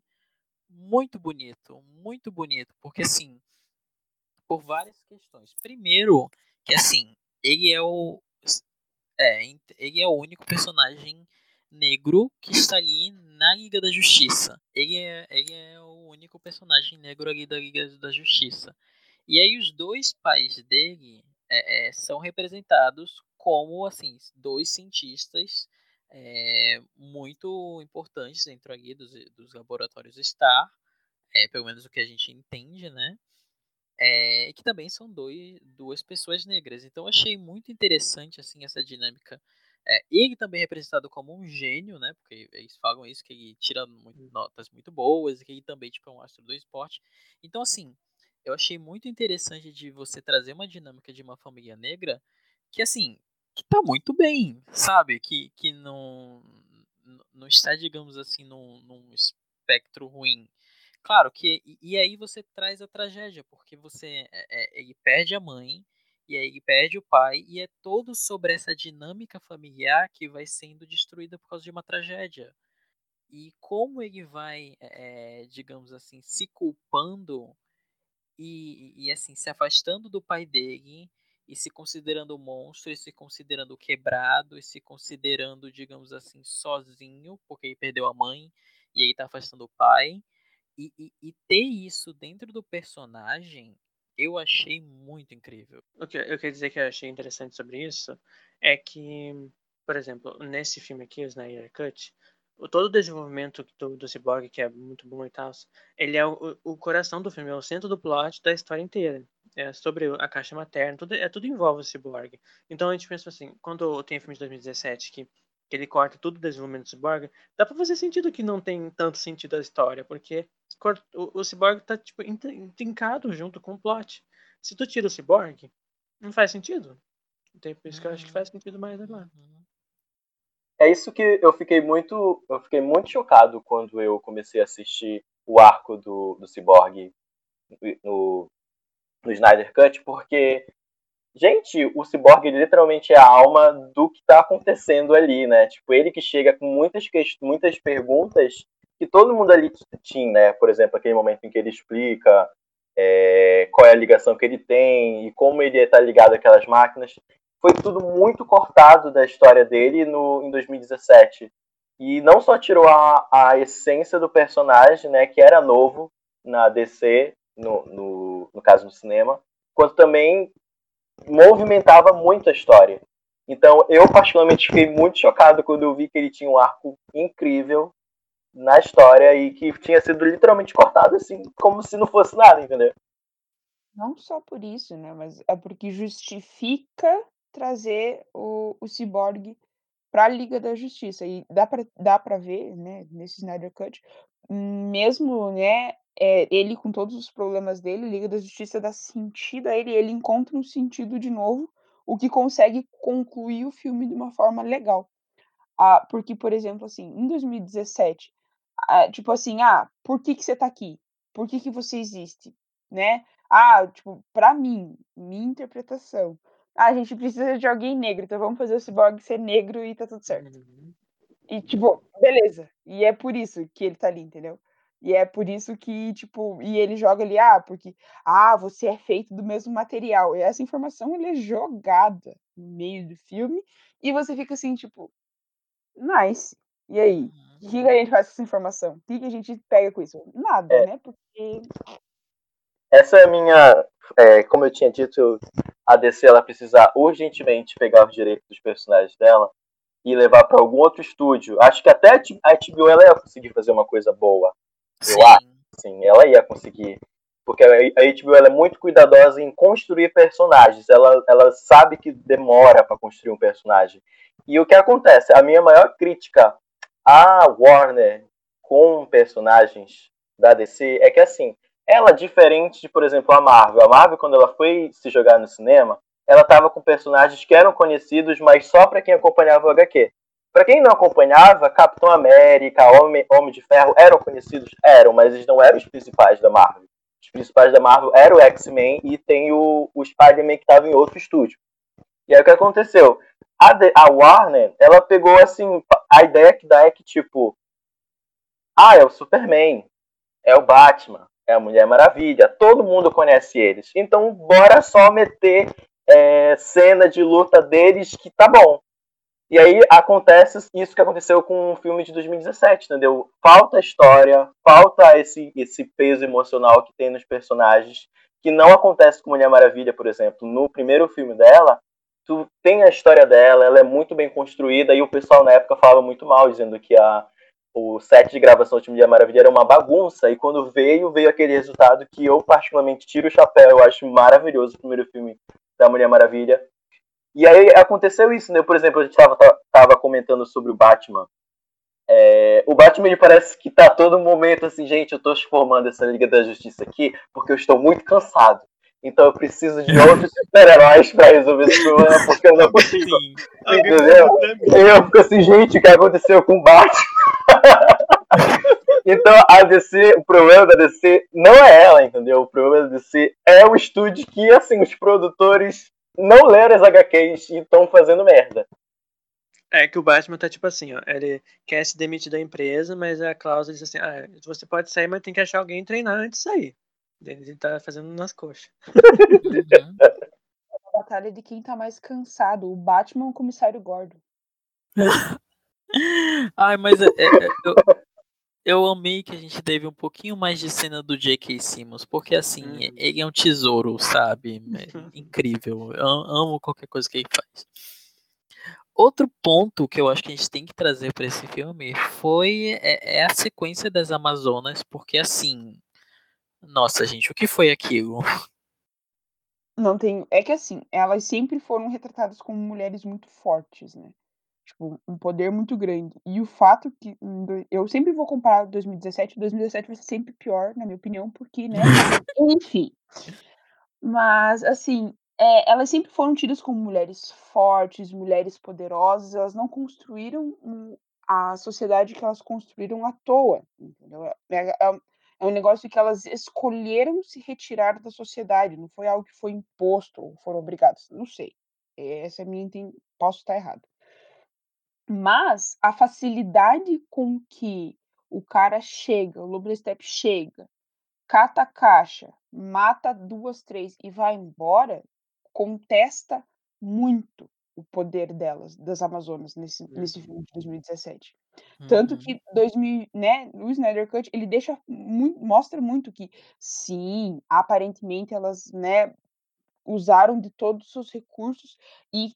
muito bonito. Muito bonito. Porque, assim, por várias questões. Primeiro, que assim, ele é o. É, ele é o único personagem negro que está ali na Liga da Justiça. Ele é, ele é o único personagem negro ali da Liga da Justiça. E aí os dois pais dele é, é, são representados como assim dois cientistas é, muito importantes dentro ali dos, dos laboratórios Star, é, pelo menos o que a gente entende, né? É, que também são dois, duas pessoas negras. Então achei muito interessante assim essa dinâmica. É, ele também é representado como um gênio, né? Porque eles falam isso que ele tira muito, notas muito boas e que ele também tipo, é um astro do esporte. Então assim eu achei muito interessante de você trazer uma dinâmica de uma família negra que, assim, que tá muito bem, sabe? Que, que não, não está, digamos assim, num, num espectro ruim. Claro que. E aí você traz a tragédia, porque você é, é, ele perde a mãe, e aí ele perde o pai, e é todo sobre essa dinâmica familiar que vai sendo destruída por causa de uma tragédia. E como ele vai, é, digamos assim, se culpando e, e assim, se afastando do pai dele e se considerando monstro, e se considerando quebrado, e se considerando, digamos assim, sozinho, porque ele perdeu a mãe e aí tá afastando o pai. E, e, e ter isso dentro do personagem, eu achei muito incrível. O que eu queria dizer que eu achei interessante sobre isso é que, por exemplo, nesse filme aqui, o Snyder Cut, todo o desenvolvimento do, do Cyborg, que é muito bom e tal, ele é o, o coração do filme, é o centro do plot da história inteira. É sobre a caixa materna, tudo, é, tudo envolve o Cyborg. Então a gente pensa assim, quando tem o filme de 2017 que, que ele corta tudo o desenvolvimento do Cyborg, dá pra fazer sentido que não tem tanto sentido a história, porque o, o Cyborg tá tipo intrincado junto com o plot. Se tu tira o Cyborg, não faz sentido. Então, por isso que eu acho que faz sentido mais agora. É isso que eu fiquei muito. Eu fiquei muito chocado quando eu comecei a assistir o arco do, do Cyborg no, no Snyder Cut, porque, gente, o Cyborg literalmente é a alma do que está acontecendo ali, né? Tipo, ele que chega com muitas, muitas perguntas que todo mundo ali tinha, né? Por exemplo, aquele momento em que ele explica é, qual é a ligação que ele tem e como ele está ligado àquelas máquinas foi tudo muito cortado da história dele no, em 2017. E não só tirou a, a essência do personagem, né, que era novo na DC, no, no, no caso no cinema, quanto também movimentava muito a história. Então, eu particularmente fiquei muito chocado quando eu vi que ele tinha um arco incrível na história e que tinha sido literalmente cortado assim, como se não fosse nada, entendeu? Não só por isso, né, mas é porque justifica trazer o o Cyborg para a Liga da Justiça. E dá para dá ver, né, nesse Snyder Cut, mesmo, né, é ele com todos os problemas dele, Liga da Justiça dá sentido a ele, ele encontra um sentido de novo, o que consegue concluir o filme de uma forma legal. Ah, porque, por exemplo, assim, em 2017, ah, tipo assim: "Ah, por que que você tá aqui? Por que que você existe?", né. Ah, tipo, pra mim, minha interpretação ah, a gente precisa de alguém negro, então vamos fazer o Cyborg ser negro e tá tudo certo. Uhum. E, tipo, beleza. E é por isso que ele tá ali, entendeu? E é por isso que, tipo, e ele joga ali, ah, porque, ah, você é feito do mesmo material. E essa informação, ele é jogada no meio do filme, e você fica assim, tipo, nice. E aí? O que, a gente faz com essa informação? O que, que a gente pega com isso? Nada, é. né? Porque. Essa é a minha. É, como eu tinha dito, a DC ela precisa urgentemente pegar os direitos dos personagens dela e levar para algum outro estúdio. Acho que até a HBO ela ia conseguir fazer uma coisa boa. Sim. Eu acho. Sim, ela ia conseguir. Porque a HBO ela é muito cuidadosa em construir personagens. Ela, ela sabe que demora para construir um personagem. E o que acontece? A minha maior crítica à Warner com personagens da DC é que assim, ela, diferente de, por exemplo, a Marvel. A Marvel, quando ela foi se jogar no cinema, ela estava com personagens que eram conhecidos, mas só para quem acompanhava o HQ. Para quem não acompanhava, Capitão América, Homem, Homem de Ferro eram conhecidos? Eram, mas eles não eram os principais da Marvel. Os principais da Marvel eram o X-Men e tem o, o Spider-Man que estava em outro estúdio. E aí o que aconteceu? A, a Warner, ela pegou assim, a ideia que dá é que tipo, ah, é o Superman, é o Batman, é a Mulher Maravilha, todo mundo conhece eles. Então, bora só meter é, cena de luta deles que tá bom. E aí acontece isso que aconteceu com o filme de 2017, entendeu? Falta história, falta esse, esse peso emocional que tem nos personagens, que não acontece com Mulher Maravilha, por exemplo. No primeiro filme dela, tu tem a história dela, ela é muito bem construída, e o pessoal na época falava muito mal, dizendo que a o set de gravação de Maravilha era uma bagunça, e quando veio, veio aquele resultado que eu particularmente tiro o chapéu, eu acho maravilhoso o primeiro filme da Mulher Maravilha. E aí aconteceu isso, né? Por exemplo, a gente estava tava comentando sobre o Batman É, o Batman ele parece que tá todo momento assim, gente, eu tô formando essa Liga da Justiça aqui porque eu estou muito cansado. Então eu preciso de <laughs> outros super-heróis pra resolver esse problema, porque eu não consigo. Entendeu? E eu fico assim, gente, o que aconteceu com o Batman? <laughs> então a DC, o problema da DC não é ela, entendeu? O problema da DC é o estúdio que, assim, os produtores não leram as HQs e estão fazendo merda. É que o Batman tá tipo assim, ó. Ele quer se demitir da empresa, mas a cláusula diz assim: ah, você pode sair, mas tem que achar alguém e treinar antes de sair. Ele tá fazendo nas coxas. <laughs> Uhum. A batalha de quem tá mais cansado, o Batman ou o comissário Gordon. <laughs> Ai, mas é- é- eu, eu amei que a gente teve um pouquinho mais de cena do J.K. Simmons, porque assim, Uhum. ele é um tesouro, sabe? É <laughs> incrível. Eu am- amo qualquer coisa que ele faz. Outro ponto que eu acho que a gente tem que trazer para esse filme foi é, é a sequência das Amazonas, porque assim, nossa gente, o que foi aquilo? Não tem. É que assim, elas sempre foram retratadas como mulheres muito fortes, né? Tipo, um poder muito grande. E o fato que. do- Eu sempre vou comparar 2017, 2017 vai ser sempre pior, na minha opinião, porque, né? <laughs> Enfim. Mas, assim, é, elas sempre foram tidas como mulheres fortes, mulheres poderosas, elas não construíram um- a sociedade que elas construíram à toa, entendeu? É, é- é um negócio que elas escolheram se retirar da sociedade, não foi algo que foi imposto ou foram obrigadas, não sei. Essa é a minha posso estar errado. Mas a facilidade com que o cara chega, o Lobo Step chega, cata a caixa, mata duas, três e vai embora, contesta muito o poder delas, das Amazonas, nesse, nesse filme de 2017. Tanto Uhum. que 2000, né, o Snyder Cut, ele deixa muito, mostra muito que sim, aparentemente elas, né, usaram de todos os seus recursos e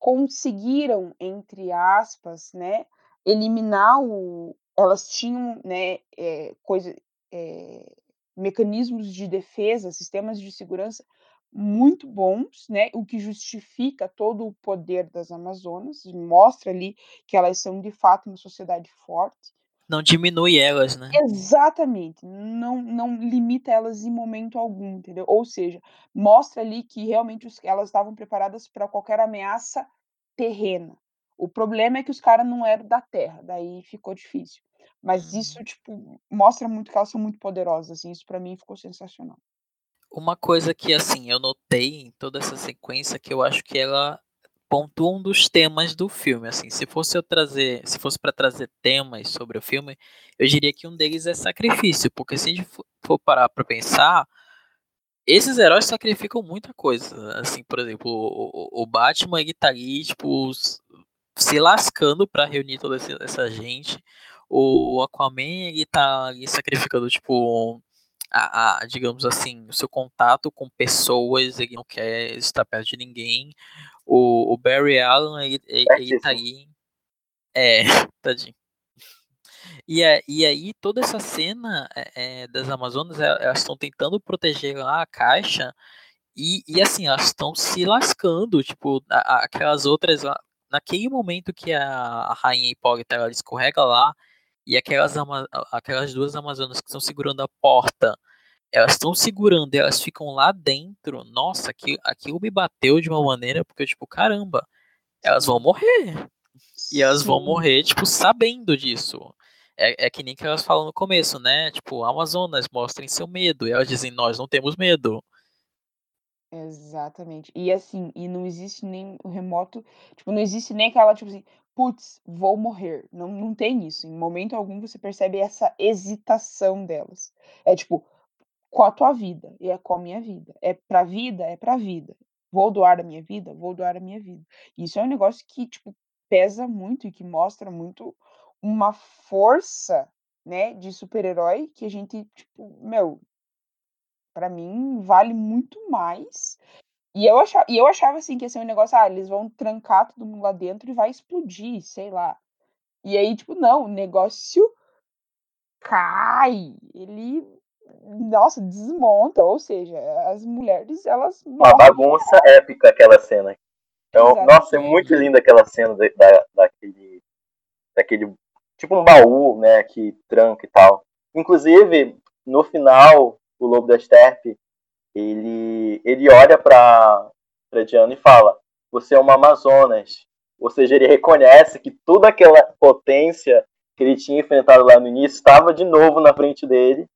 conseguiram, entre aspas, né, eliminar o elas tinham, né, eh, coisa eh, mecanismos de defesa, sistemas de segurança muito bons, né, o que justifica todo o poder das Amazonas, mostra ali que elas são de fato uma sociedade forte. Não diminui elas, né? Exatamente, não não limita elas em momento algum, entendeu? Ou seja, mostra ali que realmente os elas estavam preparadas para qualquer ameaça terrena. O problema é que os caras não eram da terra, daí ficou difícil. Mas Uhum. isso, tipo, mostra muito que elas são muito poderosas, assim, isso para mim ficou sensacional. Uma coisa que assim eu notei em toda essa sequência que eu acho que ela pontua um dos temas do filme, assim, se fosse eu trazer, se fosse para trazer temas sobre o filme, eu diria que um deles é sacrifício, porque se a gente for- parar para pensar, esses heróis sacrificam muita coisa, assim, por exemplo, o, o- Batman ele tá ali, tipo, se lascando para reunir toda essa gente. O Aquaman ele tá ali sacrificando, tipo, a, a, digamos assim, o seu contato com pessoas, ele não quer estar perto de ninguém. O, o Barry Allen, ele, ele, ele tá aí. É, <laughs> tadinho. E, é- e aí, toda essa cena é, é, das Amazonas, é- elas estão tentando proteger lá a caixa. E, e assim, elas estão se lascando. Tipo, a- aquelas outras lá. Naquele momento que a, a rainha hipócrita ela escorrega lá, e aquelas, aquelas duas Amazonas que estão segurando a porta elas estão segurando, elas ficam lá dentro. Nossa, aquilo, aquilo me bateu de uma maneira, porque, tipo, caramba, elas vão morrer. E elas vão morrer, tipo, sabendo disso. É, é que nem que elas falam no começo, né? Tipo, Amazonas, mostrem seu medo. E elas dizem, nós não temos medo. Exatamente. E assim, e não existe nem o remoto, tipo, não existe nem aquela, tipo assim, putz, vou morrer. Não, não tem isso. Em momento algum você percebe essa hesitação delas. É tipo, com a tua vida, e é com a minha vida. É pra vida, é pra vida. Vou doar a minha vida, vou doar a minha vida. Isso é um negócio que, tipo, pesa muito e que mostra muito uma força, né, de super-herói que a gente, tipo, meu, pra mim vale muito mais. E eu achava, e eu achava assim que ia ser um negócio, ah, eles vão trancar todo mundo lá dentro e vai explodir, sei lá. E aí, tipo, não, o negócio cai, ele, nossa, desmonta, ou seja, as mulheres, elas Uma bagunça épica aquela cena. Então, nossa, é muito linda aquela cena da, da- daquele, daquele tipo um baú, né, que tranca e tal. Inclusive, no final, o Lobo da Steppe, ele, ele olha para pra Diana e fala, você é uma Amazonas. Ou seja, ele reconhece que toda aquela potência que ele tinha enfrentado lá no início estava de novo na frente dele.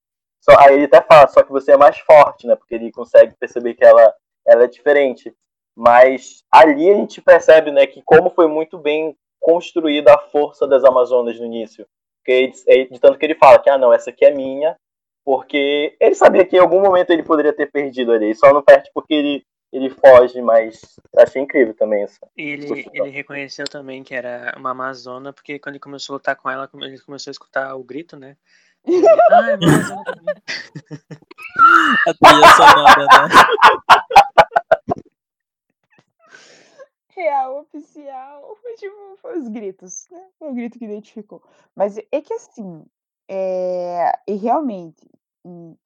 Só, aí ele até fala, só que você é mais forte, né? Porque ele consegue perceber que ela, ela é diferente. Mas ali a gente percebe, né, que como foi muito bem construída a força das Amazonas no início. Porque é de tanto que ele fala que, ah, não, essa aqui é minha, porque ele sabia que em algum momento ele poderia ter perdido ali, ele só não perde porque ele, ele foge, mas achei incrível também isso. Ele, ele reconheceu também que era uma Amazona, porque quando ele começou a lutar com ela, ele começou a escutar o grito, né? <laughs> A trilha sonora, né? real oficial. Foi tipo, foi os gritos, né? Foi o grito que identificou. Mas é que assim, é... e realmente, hum,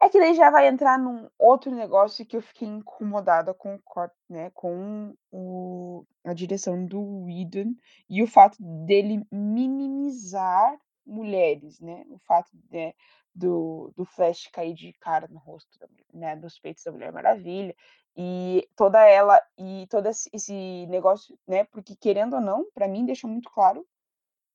é que daí já vai entrar num outro negócio que eu fiquei incomodada com o corte, né? Com o... a direção do Whedon e o fato dele minimizar mulheres, né? O fato de, do, do Flash cair de cara no rosto, né? Dos peitos da Mulher Maravilha e toda ela e todo esse negócio, né? Porque querendo ou não, para mim deixa muito claro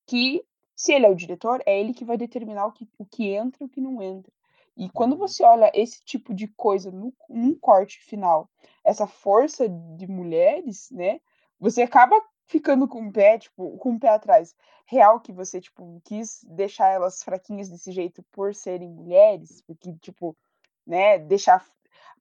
que se ele é o diretor, é ele que vai determinar o que, o que entra e o que não entra. E quando uhum. você olha esse tipo de coisa no, num corte final, essa força de mulheres, né? Você acaba ficando com o pé, tipo, com o pé atrás. Real que você, tipo, quis deixar elas fraquinhas desse jeito por serem mulheres, porque, tipo, né, deixar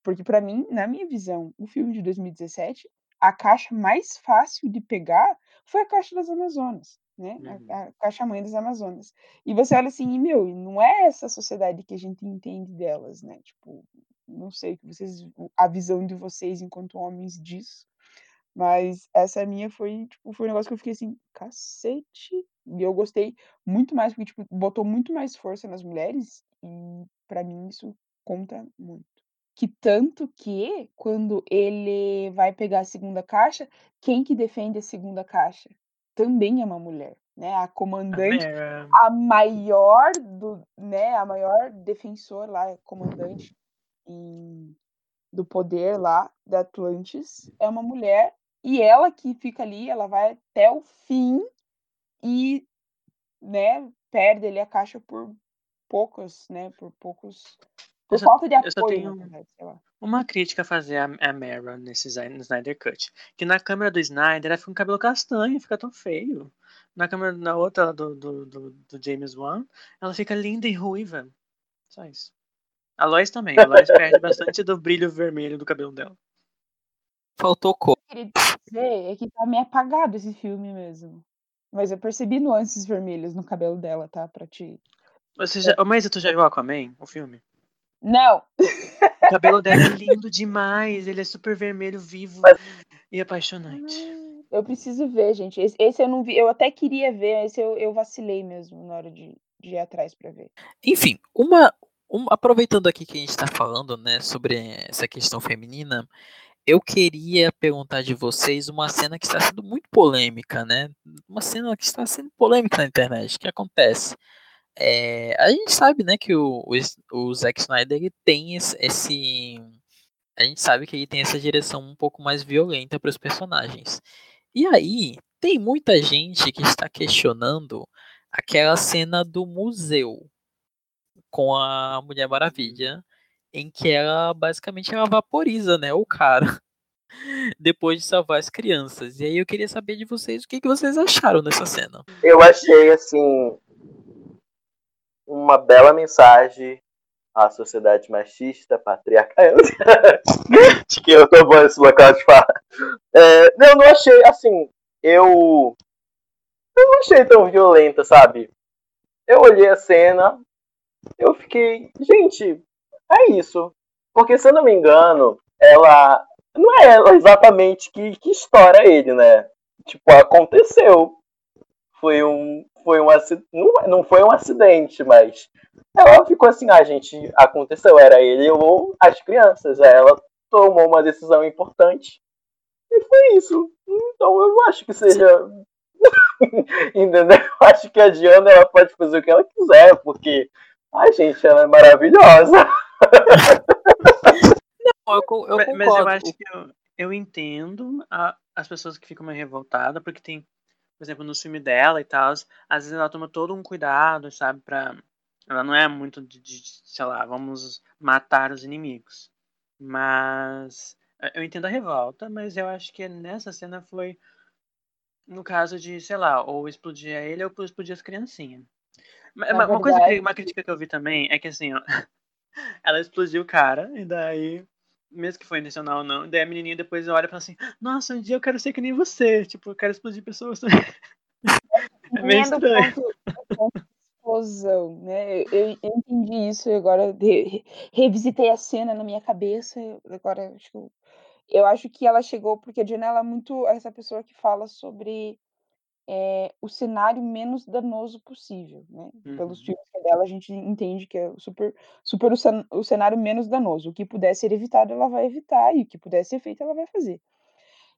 porque, para mim, na minha visão, o filme de 2017, a caixa mais fácil de pegar foi a caixa das Amazonas, né? Uhum. A, a, caixa mãe das Amazonas. E você olha assim, e, meu, não é essa sociedade que a gente entende delas, né? Tipo, não sei que vocês, a visão de vocês enquanto homens disso. Mas essa minha foi, tipo, foi um negócio que eu fiquei assim, cacete. E eu gostei muito mais, porque, tipo, botou muito mais força nas mulheres. E para mim isso conta muito. Que tanto que, quando ele vai pegar a segunda caixa, quem que defende a segunda caixa? Também é uma mulher, né, a comandante, a maior do né, a maior defensor lá, comandante em do poder lá da Atlantis, é uma mulher, e ela que fica ali, ela vai até o fim e, né, perde ali a caixa por poucos, né, por poucos por só, falta de eu só apoio, lá. uma crítica a fazer a, a Mara nesse Snyder Cut. Que na câmera do Snyder ela fica com cabelo castanho, fica tão feio. Na câmera na outra do, do, do, do James Wan, ela fica linda e ruiva. Só isso. A Lois também. A Lois perde bastante do brilho vermelho do cabelo dela. Faltou cor. O que eu queria dizer é que tá meio apagado esse filme mesmo. Mas eu percebi nuances vermelhas no cabelo dela, tá? Pra ti. Você já, mas tu já viu Aquaman, o filme? Não! O cabelo <laughs> dela é lindo demais. Ele é super vermelho, vivo e apaixonante. Eu preciso ver, gente. Esse, esse eu não vi. Eu até queria ver, esse eu, eu vacilei mesmo na hora de, de ir atrás pra ver. Enfim, uma, um- aproveitando aqui que a gente está falando, né, sobre essa questão feminina, eu queria perguntar de vocês uma cena que está sendo muito polêmica, né? Uma cena que está sendo polêmica na internet. O que acontece? É, a gente sabe, né, que o, o, o Zack Snyder ele tem esse- a gente sabe que ele tem essa direção um pouco mais violenta para os personagens. E aí, tem muita gente que está questionando aquela cena do museu com a Mulher Maravilha, em que ela basicamente ela vaporiza, né, o cara <laughs> depois de salvar as crianças. E aí eu queria saber de vocês o que, que vocês acharam dessa cena. Eu achei, assim, uma bela mensagem à sociedade machista, patriarcal. Acho <laughs> que eu tô bom nesse local de fala. É, eu não achei, assim, eu. Eu não achei tão violenta, sabe? Eu olhei a cena, eu fiquei. Gente, é isso. Porque, se eu não me engano, ela. Não é ela exatamente que, que estoura ele, né? Tipo, aconteceu. Foi um. Foi um. Não, não foi um acidente, mas. Ela ficou assim, ah, gente, aconteceu, era ele ou as crianças. Aí ela tomou uma decisão importante. E foi isso. Então eu acho que seja. <laughs> Entendeu? Eu acho que a Diana ela pode fazer o que ela quiser, porque, ai gente, ela é maravilhosa. <laughs> Não, eu, eu concordo. Mas eu acho que eu, eu entendo a- as pessoas que ficam mais revoltadas, porque tem, por exemplo, no filme dela e tal, às vezes ela toma todo um cuidado, sabe, pra. Ela não é muito de, de, sei lá, vamos matar os inimigos. Mas. Eu entendo a revolta, mas eu acho que nessa cena foi no caso de, sei lá, ou explodir a ele ou explodir as criancinhas. Uma, coisa que, uma crítica que eu vi também é que assim, ó, ela explodiu o cara, e daí, mesmo que foi intencional ou não, daí a menininha depois olha e fala assim, nossa, um dia eu quero ser que nem você, tipo, eu quero explodir pessoas também. <laughs> É meio estranho. ponto, ponto de explosão, né? Eu, eu entendi isso e agora re- re- revisitei a cena na minha cabeça. Agora acho que eu, eu acho que ela chegou porque a Diana é muito essa pessoa que fala sobre é, o cenário menos danoso possível, né? Pelos Uhum. filmes que é dela a gente entende que é o super super o cenário menos danoso. O que puder ser evitado ela vai evitar e o que puder ser feito ela vai fazer.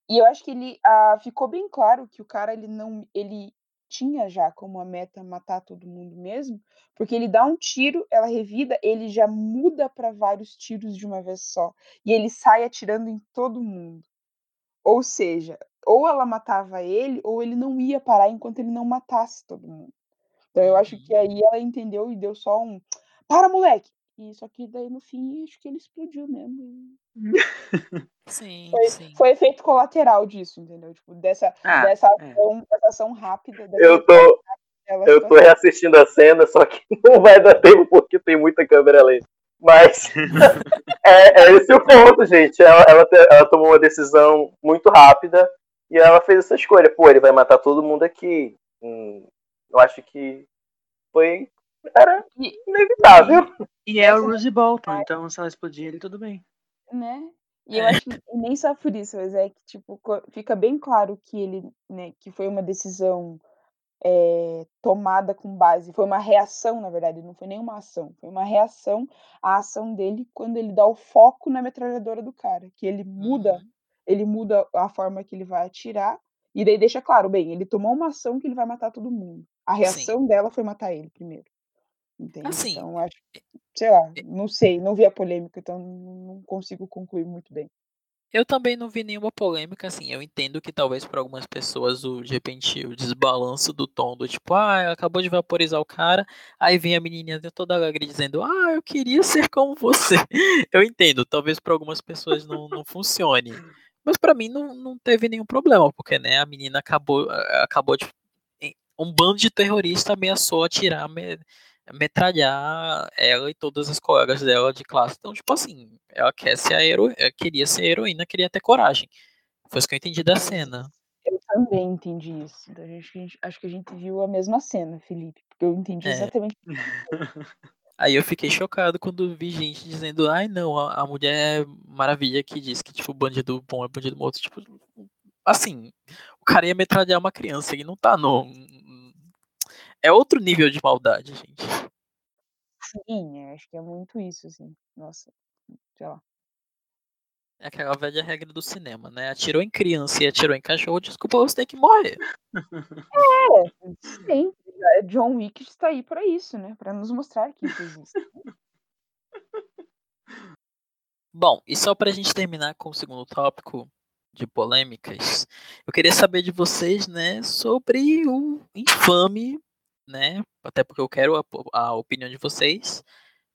E eu acho que ele ah, ficou bem claro que o cara ele não ele tinha já como a meta matar todo mundo mesmo, porque ele dá um tiro, ela revida, ele já muda para vários tiros de uma vez só e ele sai atirando em todo mundo. Ou seja, ou ela matava ele ou ele não ia parar enquanto ele não matasse todo mundo. Então eu acho Uhum. que aí ela entendeu e deu só um para moleque. E só que daí no fim acho que ele explodiu mesmo. <laughs> Sim, Foi, sim. foi efeito colateral disso, entendeu? Tipo, dessa, Ah, dessa, é. ação, dessa ação rápida. Dessa Eu tô, dela, eu tô reassistindo a cena, só que <laughs> não vai dar tempo porque tem muita câmera ali. Mas <laughs> é, é esse o ponto, gente. Ela, ela, ela tomou uma decisão muito rápida e ela fez essa escolha. Pô, ele vai matar todo mundo aqui. Hum, eu acho que foi. Era E- inevitável. E é o Rosie Bolton, então se ela explodir ele, tudo bem. né? E eu É. acho que e nem só por isso, mas é que tipo fica bem claro que ele, né, que foi uma decisão eh, tomada com base, foi uma reação, na verdade, não foi nenhuma ação, foi uma reação à ação dele quando ele dá o foco na metralhadora do cara, que ele muda, Uhum. Ele muda a forma que ele vai atirar e daí deixa claro, bem, ele tomou uma ação que ele vai matar todo mundo. A reação dela foi matar ele primeiro. Entende? Assim, Então acho, sei lá, não sei, não vi a polêmica, então não não consigo concluir muito bem. Eu também não vi nenhuma polêmica, assim. Eu entendo que talvez para algumas pessoas o, de repente, o desbalanço do tom do tipo, ah, acabou de vaporizar o cara, aí vem a menininha toda alegre dizendo, ah, eu queria ser como você. <laughs> Eu entendo, talvez para algumas pessoas não, não funcione. Mas para mim não, não teve nenhum problema, porque né, a menina acabou, acabou de. Um bando de terroristas ameaçou atirar, me- metralhar ela e todas as colegas dela de classe. Então, tipo assim, ela quer ser a hero... queria ser heroína, queria ter coragem. Foi isso que eu entendi da cena. Eu também entendi isso. Então, acho, que a gente, acho que a gente viu a mesma cena, Felipe, porque eu entendi É. exatamente. <laughs> Aí eu fiquei chocado quando vi gente dizendo, ai não, a, a mulher maravilha que diz que, tipo, bandido bom é bandido morto. Tipo, assim, o cara ia metralhar uma criança, ele não tá no. É outro nível de maldade, gente. Sim, eu acho que é muito isso, assim. Nossa, sei lá. É aquela velha regra do cinema, né? Atirou em criança e atirou em cachorro, desculpa, você tem que morrer. <laughs> É, John Wick está aí para isso, né? Para nos mostrar que isso existe. <laughs> Bom, e só pra gente terminar com o segundo tópico de polêmicas, eu queria saber de vocês, né, sobre o infame, né, até porque eu quero a, a opinião de vocês,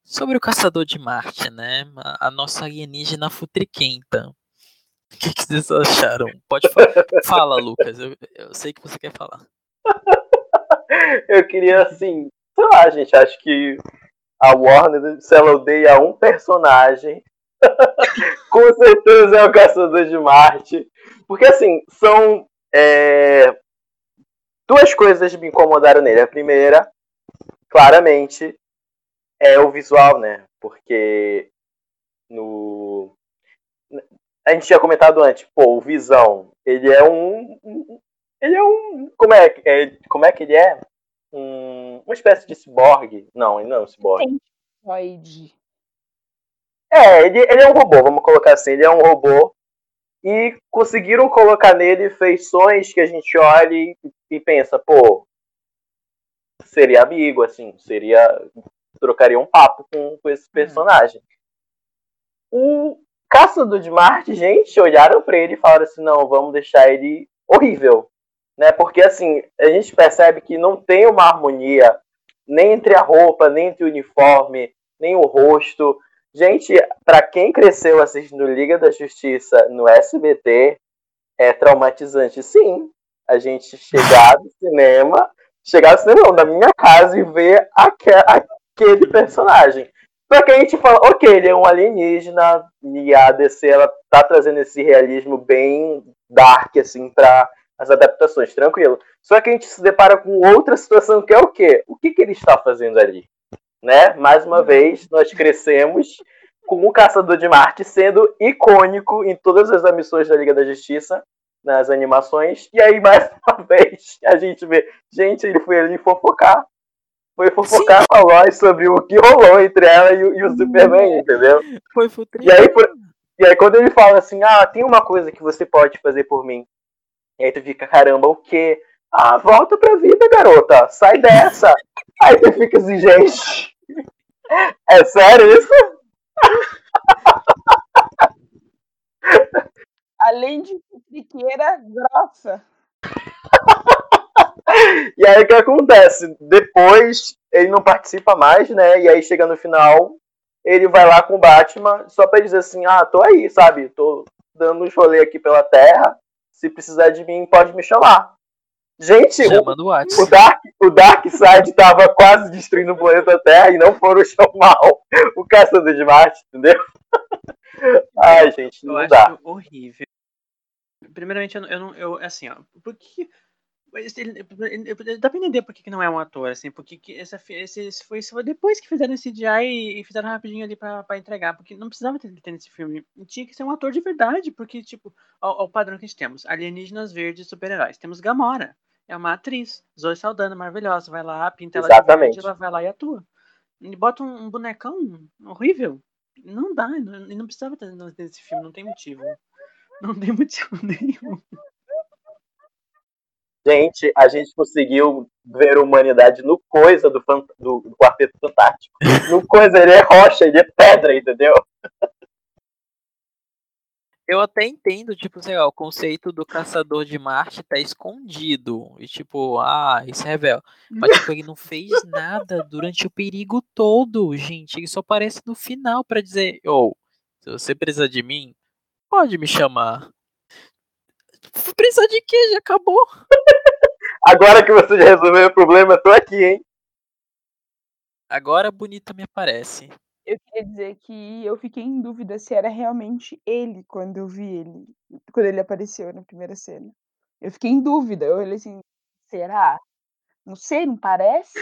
sobre o Caçador de Marte, né, a, a nossa alienígena futriquenta. O que, que vocês acharam? Pode falar. <laughs> Fala, Lucas, eu, eu sei que você quer falar. Eu queria, assim, sei lá, gente, acho que a Warner, se ela odeia um personagem, <laughs> com certeza é o Caçador de Marte. Porque, assim, são é, duas coisas me incomodaram nele. A primeira, claramente, é o visual, né? Porque no. A gente tinha comentado antes, pô, o Visão, ele é um. um- Ele é um. Como é, que- é, como é que ele é? Um, uma espécie de ciborgue. Não, ele não é um ciborgue. É, ele, ele é um robô, vamos colocar assim, ele é um robô. E conseguiram colocar nele feições que a gente olha e e pensa, pô, seria amigo, assim, seria. trocaria um papo com, com esse personagem. O Caçador de Marte, <laughs> gente, olharam para ele e falaram assim: não, vamos deixar ele horrível. Né? Porque assim, a gente percebe que não tem uma harmonia nem entre a roupa, nem entre o uniforme, nem o rosto. Gente, para quem cresceu assistindo Liga da Justiça no SBT, é traumatizante, sim. A gente chegar no cinema, chegar no cinema, não, na minha casa e ver aquele, personagem. Só que a gente fala, ok, ele é um alienígena, e a DC ela tá trazendo esse realismo bem dark, assim, para as adaptações, tranquilo. Só que a gente se depara com outra situação que é o quê? O que, que ele está fazendo ali? Né? Mais uma vez, nós crescemos com o Caçador de Marte sendo icônico em todas as emissões da Liga da Justiça, nas animações. E aí, mais <laughs> uma vez, a gente vê, gente, ele foi ali fofocar. Foi fofocar Sim. com a Lois sobre o que rolou entre ela e, e o Superman, entendeu? Foi E aí, por, e aí, quando ele fala assim, ah, tem uma coisa que você pode fazer por mim. E aí tu fica, caramba, o quê? Ah, volta pra vida, garota. Sai dessa. <laughs> aí tu fica assim, gente. É sério isso? <laughs> Além de triqueira grossa. e aí o que acontece? Depois ele não participa mais, né? E aí chega no final, ele vai lá com o Batman só pra dizer assim: ah, tô aí, sabe? Tô dando uns rolê aqui pela Terra. Se precisar de mim, pode me chamar. Gente, o, o, Dark, o Dark Side tava quase destruindo o planeta Terra e não foram <laughs> chamar o Caçador de Marte, entendeu? <laughs> Ai, gente, não eu dá. Acho horrível. Primeiramente, eu não, eu, não, eu assim, ó, porque ele, ele, dá pra entender por que, não é um ator, assim, porque que essa, esse, esse, foi, esse foi depois que fizeram esse CGI e, e fizeram rapidinho ali pra, pra entregar, porque não precisava ter, ter nesse filme. Tinha que ser um ator de verdade, porque, tipo, ó o padrão que a gente temos: alienígenas verdes super-heróis. Temos Gamora, é uma atriz, Zoe Saldana, maravilhosa, vai lá, pinta ela Exatamente. de verde, ela vai lá e atua. E bota um, um bonecão horrível. Não dá, não, não precisava ter nesse filme, não tem motivo. Não tem motivo <laughs> nenhum. Gente, a gente conseguiu ver a humanidade no coisa do, do, do Quarteto Fantástico. No coisa, ele é rocha, ele é pedra, entendeu? Eu até entendo, tipo, sei lá, o conceito do caçador de Marte tá escondido. E tipo, ah, isso é rebelde. Mas tipo, ele não fez nada durante o perigo todo, gente. Ele só aparece no final para dizer, ou, oh, se você precisar de mim, pode me chamar. Precisa de quê? Já acabou. Agora que você já resolveu o problema, eu tô aqui, hein? Agora bonita me aparece. Eu queria dizer que eu fiquei em dúvida se era realmente ele quando eu vi ele, quando ele apareceu na primeira cena. Eu fiquei em dúvida, eu olhei assim, será? Não sei, não parece?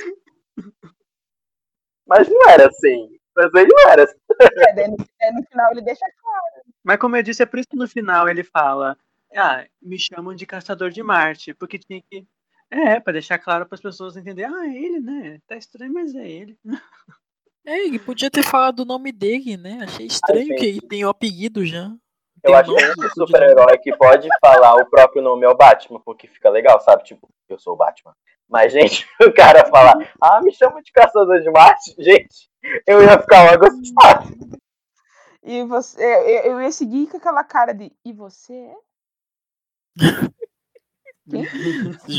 Mas não era assim. Mas ele não era assim. É, daí no, no final ele deixa claro. Mas como eu disse, é por isso que no final ele fala: Ah, me chamam de caçador de Marte, porque tinha que. É, pra deixar claro para as pessoas entenderem, ah, é ele, né? Tá estranho, mas é ele. É, ele podia ter falado o nome dele, né? Achei estranho que ele tem o apelido já. Eu acho que o super-herói que pode falar o próprio nome é o Batman, porque fica legal, sabe? Tipo, eu sou o Batman. Mas, gente, <laughs> o cara falar, ah, me chama de caçador de Marte, gente, eu ia ficar logo assustado. E você, eu, eu ia seguir com aquela cara de, e você é?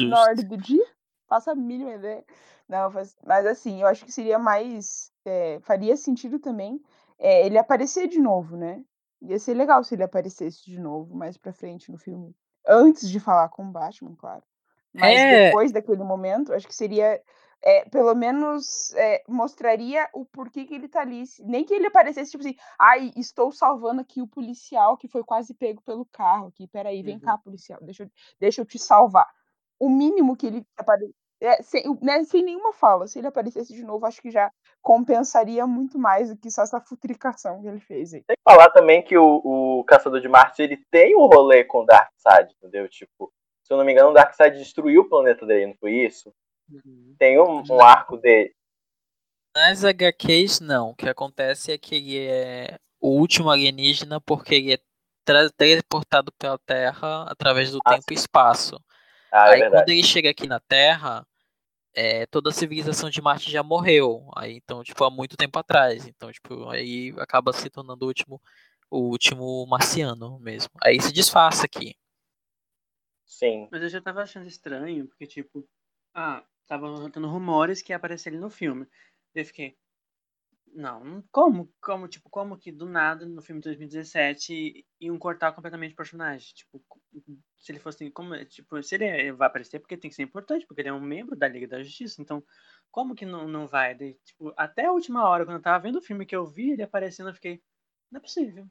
Na ordem do dia? Faça a mínima ideia. Não, mas assim, eu acho que seria mais. É, faria sentido também é, ele aparecer de novo, né? Ia ser legal se ele aparecesse de novo mais pra frente no filme. Antes de falar com o Batman, claro. Mas é... depois daquele momento, acho que seria. É, pelo menos é, mostraria o porquê que ele tá ali. Nem que ele aparecesse, tipo assim, ai, estou salvando aqui o policial que foi quase pego pelo carro. Aqui, peraí, vem uhum. cá, policial, deixa eu, deixa eu te salvar. O mínimo que ele aparecesse é, sem, né, sem nenhuma fala. Se ele aparecesse de novo, acho que já compensaria muito mais do que só essa futricação que ele fez aí. Tem que falar também que o, o Caçador de Marte ele tem um rolê com o Darkseid, entendeu? Tipo, se eu não me engano, o Darkseid destruiu o planeta dele, não foi isso? Uhum. Tem um, um arco dele. Nas HQs, não. O que acontece é que ele é o último alienígena porque ele é teleportado pela Terra através do ah, tempo sim. e espaço. Ah, é Aí verdade. quando ele chega aqui na Terra, é, toda a civilização de Marte já morreu. Aí então, tipo, há muito tempo atrás. Então, tipo, aí acaba se tornando o último, o último marciano mesmo. Aí se disfarça aqui. Sim. Mas eu já tava achando estranho, porque, tipo, ah, tava rolando rumores que ia aparecer ele no filme. Eu fiquei. Não- como? Como, tipo, como que do nada, no filme de 2017, iam cortar completamente o personagem? Tipo, se ele fosse. Como, tipo, se ele vai aparecer, porque tem que ser importante, porque ele é um membro da Liga da Justiça. Então, como que não, não vai? Daí, tipo, até a última hora, quando eu tava vendo o filme que eu vi ele aparecendo, eu fiquei. Não é possível.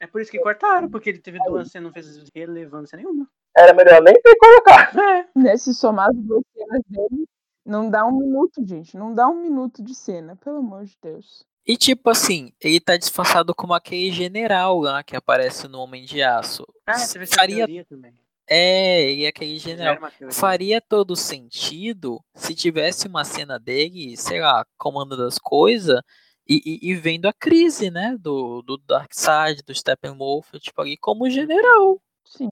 É por isso que cortaram, porque ele teve duas cenas, não fez relevância nenhuma. Era melhor nem ter colocado. É. Nesse somar as duas cenas dele, não dá um minuto, gente. Não dá um minuto de cena, pelo amor de Deus. E tipo assim, ele tá disfarçado como aquele general lá que aparece no Homem de Aço. Ah, teve essa Faria, também. é, ele é aquele general. Faria todo sentido se tivesse uma cena dele, sei lá, comandando as coisas e, e- e vendo a crise, né? Do, do Darkseid, do Steppenwolf, tipo ali como general. Sim.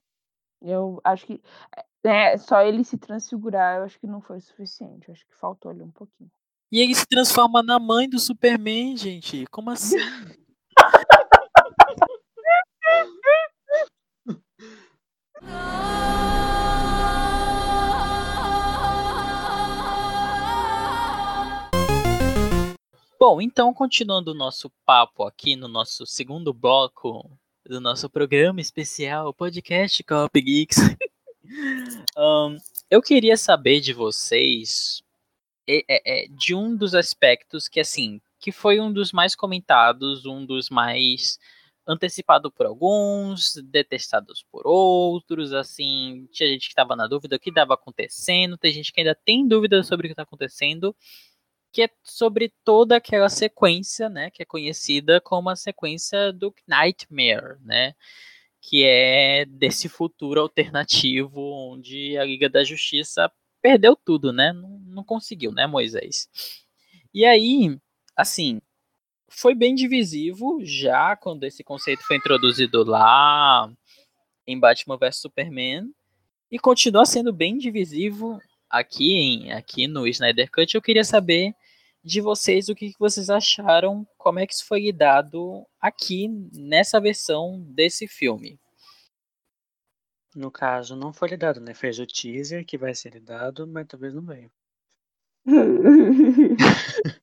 Eu acho que. É, só ele se transfigurar, eu acho que não foi o suficiente. Eu acho que faltou ali um pouquinho. E ele se transforma na mãe do Superman, gente. Como assim? <laughs> Bom, então continuando o nosso papo aqui no nosso segundo bloco do nosso programa especial, podcast Cop Geeks. <laughs> Ahn, eu queria saber de vocês é- é- é, de um dos aspectos que assim, que foi um dos mais comentados, um dos mais antecipado por alguns, detestados por outros, assim, tinha gente que estava na dúvida do que estava acontecendo, tem gente que ainda tem dúvida sobre o que está acontecendo, que é sobre toda aquela sequência, né, que é conhecida como a sequência do Nightmare, né, que é desse futuro alternativo onde a Liga da Justiça perdeu tudo, né, não, não conseguiu, né, Moisés. E aí, assim, foi bem divisivo já quando esse conceito foi introduzido lá em Batman vs Superman e continua sendo bem divisivo aqui em, aqui no Snyder Cut. Eu queria saber de vocês o que que vocês acharam, como é que isso foi lidado aqui nessa versão desse filme. No caso, não foi lidado, né? Fez o teaser que vai ser lidado, mas talvez não veio. <laughs>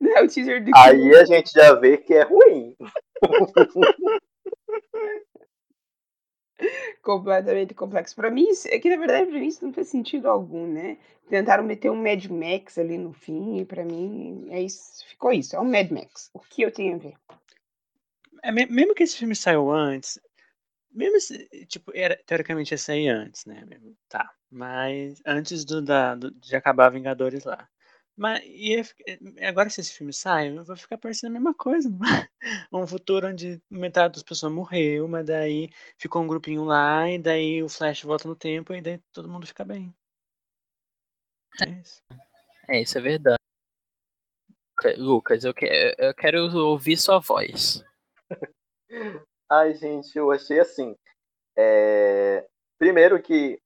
Não é o teaser do Aí a gente já vê que é ruim. <laughs> completamente complexo. Pra mim, isso- é que na verdade pra mim isso não faz sentido algum, né? Tentaram meter um Mad Max ali no fim e pra mim é isso, ficou isso, é um Mad Max. O que eu tenho a ver? É, me- mesmo que esse filme saiu antes, mesmo se, tipo, era, teoricamente ia sair antes, né? Tá. Mas antes do, da, do- de acabar Vingadores lá. Mas ia, fi- eh, agora se esse filme sai, vai ficar parecendo a mesma coisa. <laughs> Um futuro onde metade das pessoas morreu, mas daí ficou um grupinho lá, e daí o Flash volta no tempo, e daí todo mundo fica bem. É isso. É, isso é verdade. Lucas, eu, que, eu quero ouvir sua voz. <laughs> Ai, gente, eu achei assim. é, Primeiro que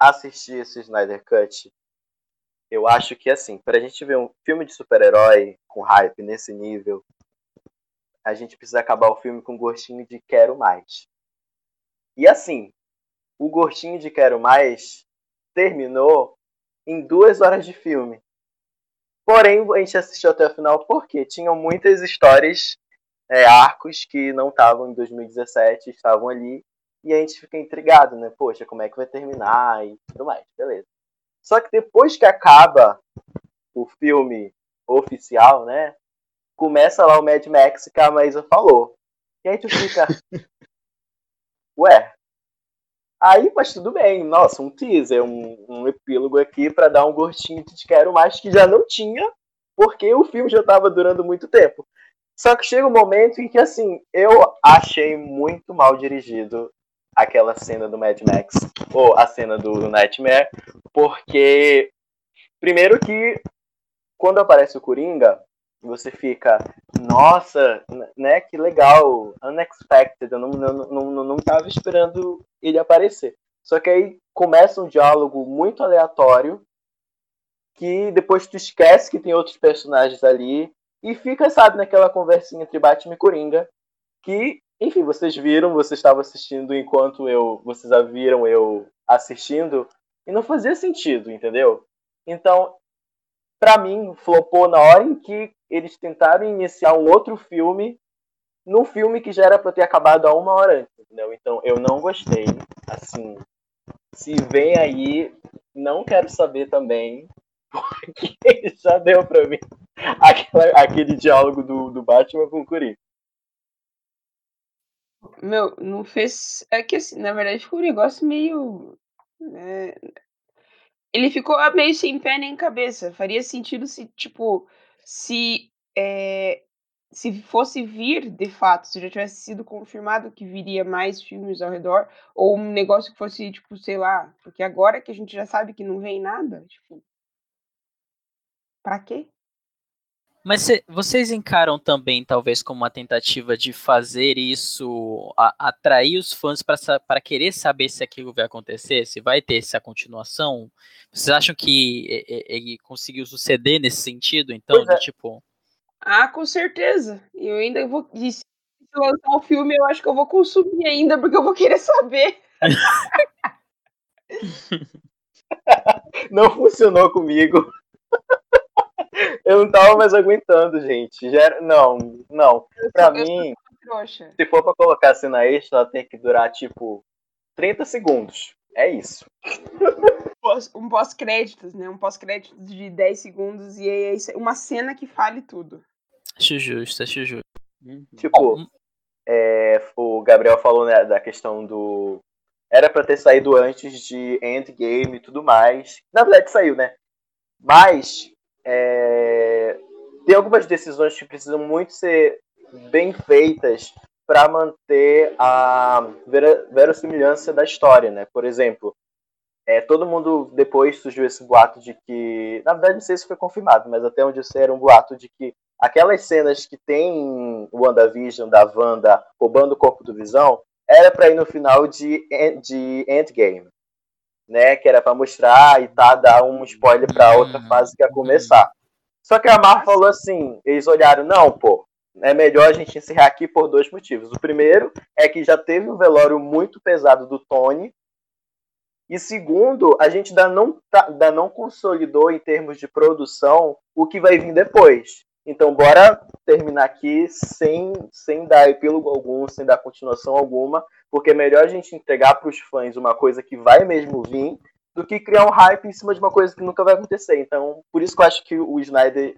assistir esse Snyder Cut, eu acho que assim, pra gente ver um filme de super-herói com hype nesse nível, a gente precisa acabar o filme com um gostinho de quero mais. E assim, o gostinho de quero mais terminou em duas horas de filme. Porém, a gente assistiu até o final porque tinham muitas histórias é, arcos que não estavam em 2017, estavam ali, e a gente fica intrigado, né? Poxa, como é que vai terminar e tudo mais, beleza. Só que depois que acaba o filme oficial, né? Começa lá o Mad Max que a Maísa falou. E aí tu fica. <laughs> Ué. Aí, mas tudo bem. Nossa, um teaser, um, um epílogo aqui pra dar um gostinho de quero mais que já não tinha, porque o filme já tava durando muito tempo. Só que chega um momento em que, assim, eu achei muito mal dirigido aquela cena do Mad Max, ou a cena do Nightmare, porque, primeiro que, quando aparece o Coringa, você fica, nossa, né, que legal, unexpected, eu não, não, não, não tava esperando ele aparecer. Só que aí começa um diálogo muito aleatório que depois tu esquece que tem outros personagens ali e fica, sabe, naquela conversinha entre Batman e Coringa que, enfim, vocês viram, vocês estavam assistindo enquanto eu, vocês a viram eu assistindo e não fazia sentido, entendeu? Então, para mim, flopou na hora em que eles tentaram iniciar um outro filme num filme que já era para ter acabado há uma hora antes, entendeu? Então, eu não gostei. Assim, se vem aí, não quero saber também, <laughs> porque já deu para mim aquele diálogo do, do Batman com o Coringa. Meu, não fez. É que assim, na verdade ficou um negócio meio. né, Ele ficou meio sem pé nem cabeça. Faria sentido se, tipo, se. é, se fosse vir de fato, se já tivesse sido confirmado que viria mais filmes ao redor, ou um negócio que fosse, tipo, sei lá, porque agora que a gente já sabe que não vem nada, tipo. Pra quê? Mas cê- vocês encaram também, talvez, como uma tentativa de fazer isso, a- atrair os fãs para querer saber se aquilo vai acontecer, se vai ter essa continuação? Vocês acham que ele conseguiu suceder nesse sentido, então, é. de tipo, Ah, com certeza. E eu ainda vou. E se lançar o filme, eu acho que eu vou consumir ainda, porque eu vou querer saber. <laughs> Não funcionou comigo. Eu não tava mais aguentando, gente. Já era- Não, não. Pra mim, se for pra colocar cena extra, ela tem que durar, tipo, 30 segundos. É isso. Pós- Um pós-créditos, né? Um pós-créditos de 10 segundos e é isso- uma cena que fale tudo. acho justo, acho justo. Uhum. Tipo, é, o Gabriel falou né, da questão do. Era pra ter saído antes de Endgame e tudo mais. Na verdade, saiu, né? Mas. É, tem algumas decisões que precisam muito ser bem feitas para manter a vera- verossimilhança da história, né? Por exemplo, é, todo mundo depois surgiu esse boato de que, na verdade não sei se foi confirmado, mas até onde eu sei era um boato de que aquelas cenas que tem em WandaVision da Wanda roubando o corpo do Visão era para ir no final de, de Endgame, né? Que era para mostrar e tá dar um spoiler para outra fase que ia começar. Só que a Marvel falou assim, eles olharam, não, pô, é melhor a gente encerrar aqui por dois motivos. O primeiro é que já teve um velório muito pesado do Tony. E segundo, a gente ainda não, tá- ainda não consolidou em termos de produção o que vai vir depois. Então, bora terminar aqui sem, sem dar epílogo algum, sem dar continuação alguma, porque é melhor a gente entregar para os fãs uma coisa que vai mesmo vir do que criar um hype em cima de uma coisa que nunca vai acontecer. Então, por isso que eu acho que o Snyder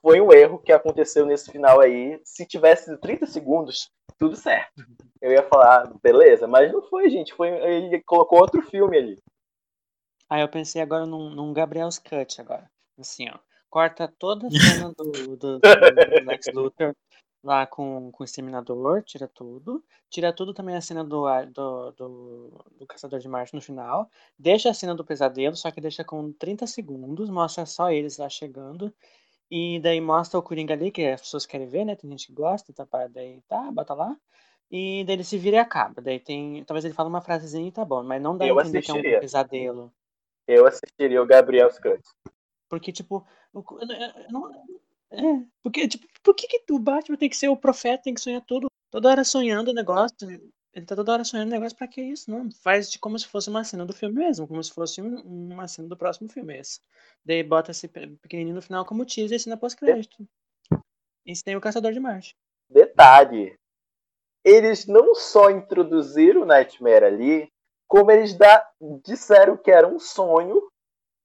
foi um erro que aconteceu nesse final aí. Se tivesse sido 30 segundos, tudo certo. Eu ia falar, beleza, mas não foi, gente. Foi, ele colocou outro filme ali. Aí eu pensei agora num, num Gabriel's Cut agora. Assim, ó. Corta toda a <laughs> cena do, do, do- do Lex Luthor lá com, com o Exterminador, tira tudo. Tira tudo também a cena do, do, do, do Caçador de Marte no final. Deixa a cena do pesadelo, só que deixa com 30 segundos. Mostra só eles lá chegando. E daí mostra o Coringa ali, que as pessoas querem ver, né? Tem gente que gosta, tá, daí tá, bota lá. E daí ele se vira e acaba. Daí tem. Talvez ele fale uma frasezinha e tá bom, mas não dá Eu a entender que é assistiria. um pesadelo. Eu assistiria o Gabriel's Cut. Porque, tipo, não- é, porque, tipo, por que, que o Batman tem que ser o profeta, tem que sonhar tudo? Toda hora sonhando o negócio. Ele tá toda hora sonhando o negócio, pra que isso? Não, faz de como se fosse uma cena do filme mesmo, como se fosse um- uma cena do próximo filme esse. Daí bota esse pe- pequenininho no final como teaser e cena pós-crédito. E tem o Caçador de Marte. Detalhe: eles não só introduziram o Nightmare ali, como eles dá- disseram que era um sonho,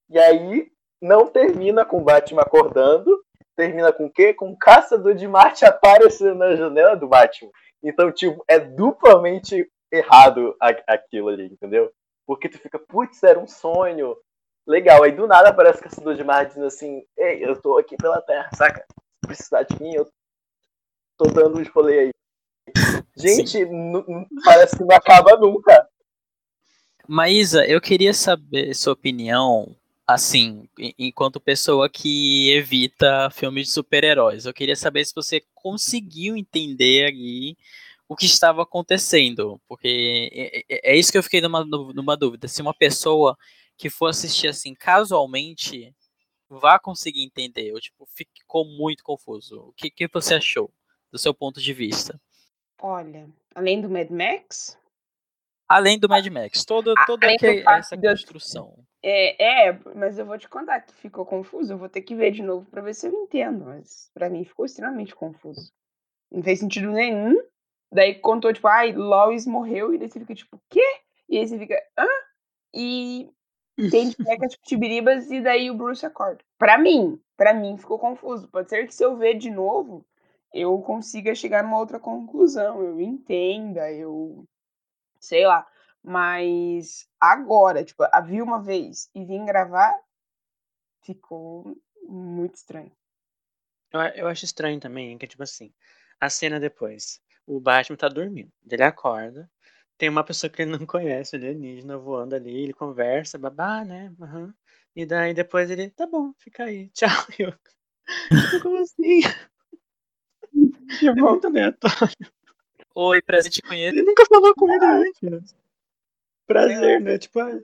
e aí não termina com o Batman acordando, termina com o quê? Com o Caçador de Marte aparecendo na janela do Batman. Então, tipo, é duplamente errado aquilo ali, entendeu? Porque tu fica, putz, era um sonho. Legal, aí do nada aparece o Caçador de Marte dizendo assim, ei, eu tô aqui pela Terra, saca? Se precisar de mim, eu tô dando uns rolê aí. Gente, parece que não acaba nunca. Maísa, eu queria saber sua opinião, assim, en- enquanto pessoa que evita filmes de super-heróis. Eu queria saber se você conseguiu entender ali o que estava acontecendo. Porque é, é, é isso que eu fiquei numa, numa dúvida. Se uma pessoa que for assistir assim casualmente vá conseguir entender, ou tipo, ficou muito confuso. O que, que você achou, do seu ponto de vista? Olha, além do Mad Max, Além do Mad Max, toda, toda fato essa eu- construção. É, é, mas eu vou te contar que ficou confuso. Eu vou ter que ver de novo pra ver se eu entendo. Mas pra mim ficou extremamente confuso. Não fez sentido nenhum. Daí contou, tipo, ai, Lois morreu. E daí você fica, tipo, quê? E aí você fica, hã? E tem pega tipo tibiribas e daí o Bruce acorda. Pra mim, pra mim ficou confuso. Pode ser que se eu ver de novo, eu consiga chegar numa outra conclusão. Eu entenda, eu sei lá. Mas agora, tipo, a vi uma vez e vim gravar, ficou muito estranho. Eu, eu acho estranho também, que tipo assim, a cena depois, o Batman tá dormindo, ele acorda, tem uma pessoa que ele não <laughs> conhece, alienígena, voando ali, ele conversa, babá, né? aham. E daí depois ele, tá bom, fica aí, <laughs> tchau. Eu, tipo, como assim? <laughs> É Tipo, muito aleatório. Oi, prazer te conhecer. Ele nunca falou com ele antes. Prazer, né? Tipo, ah,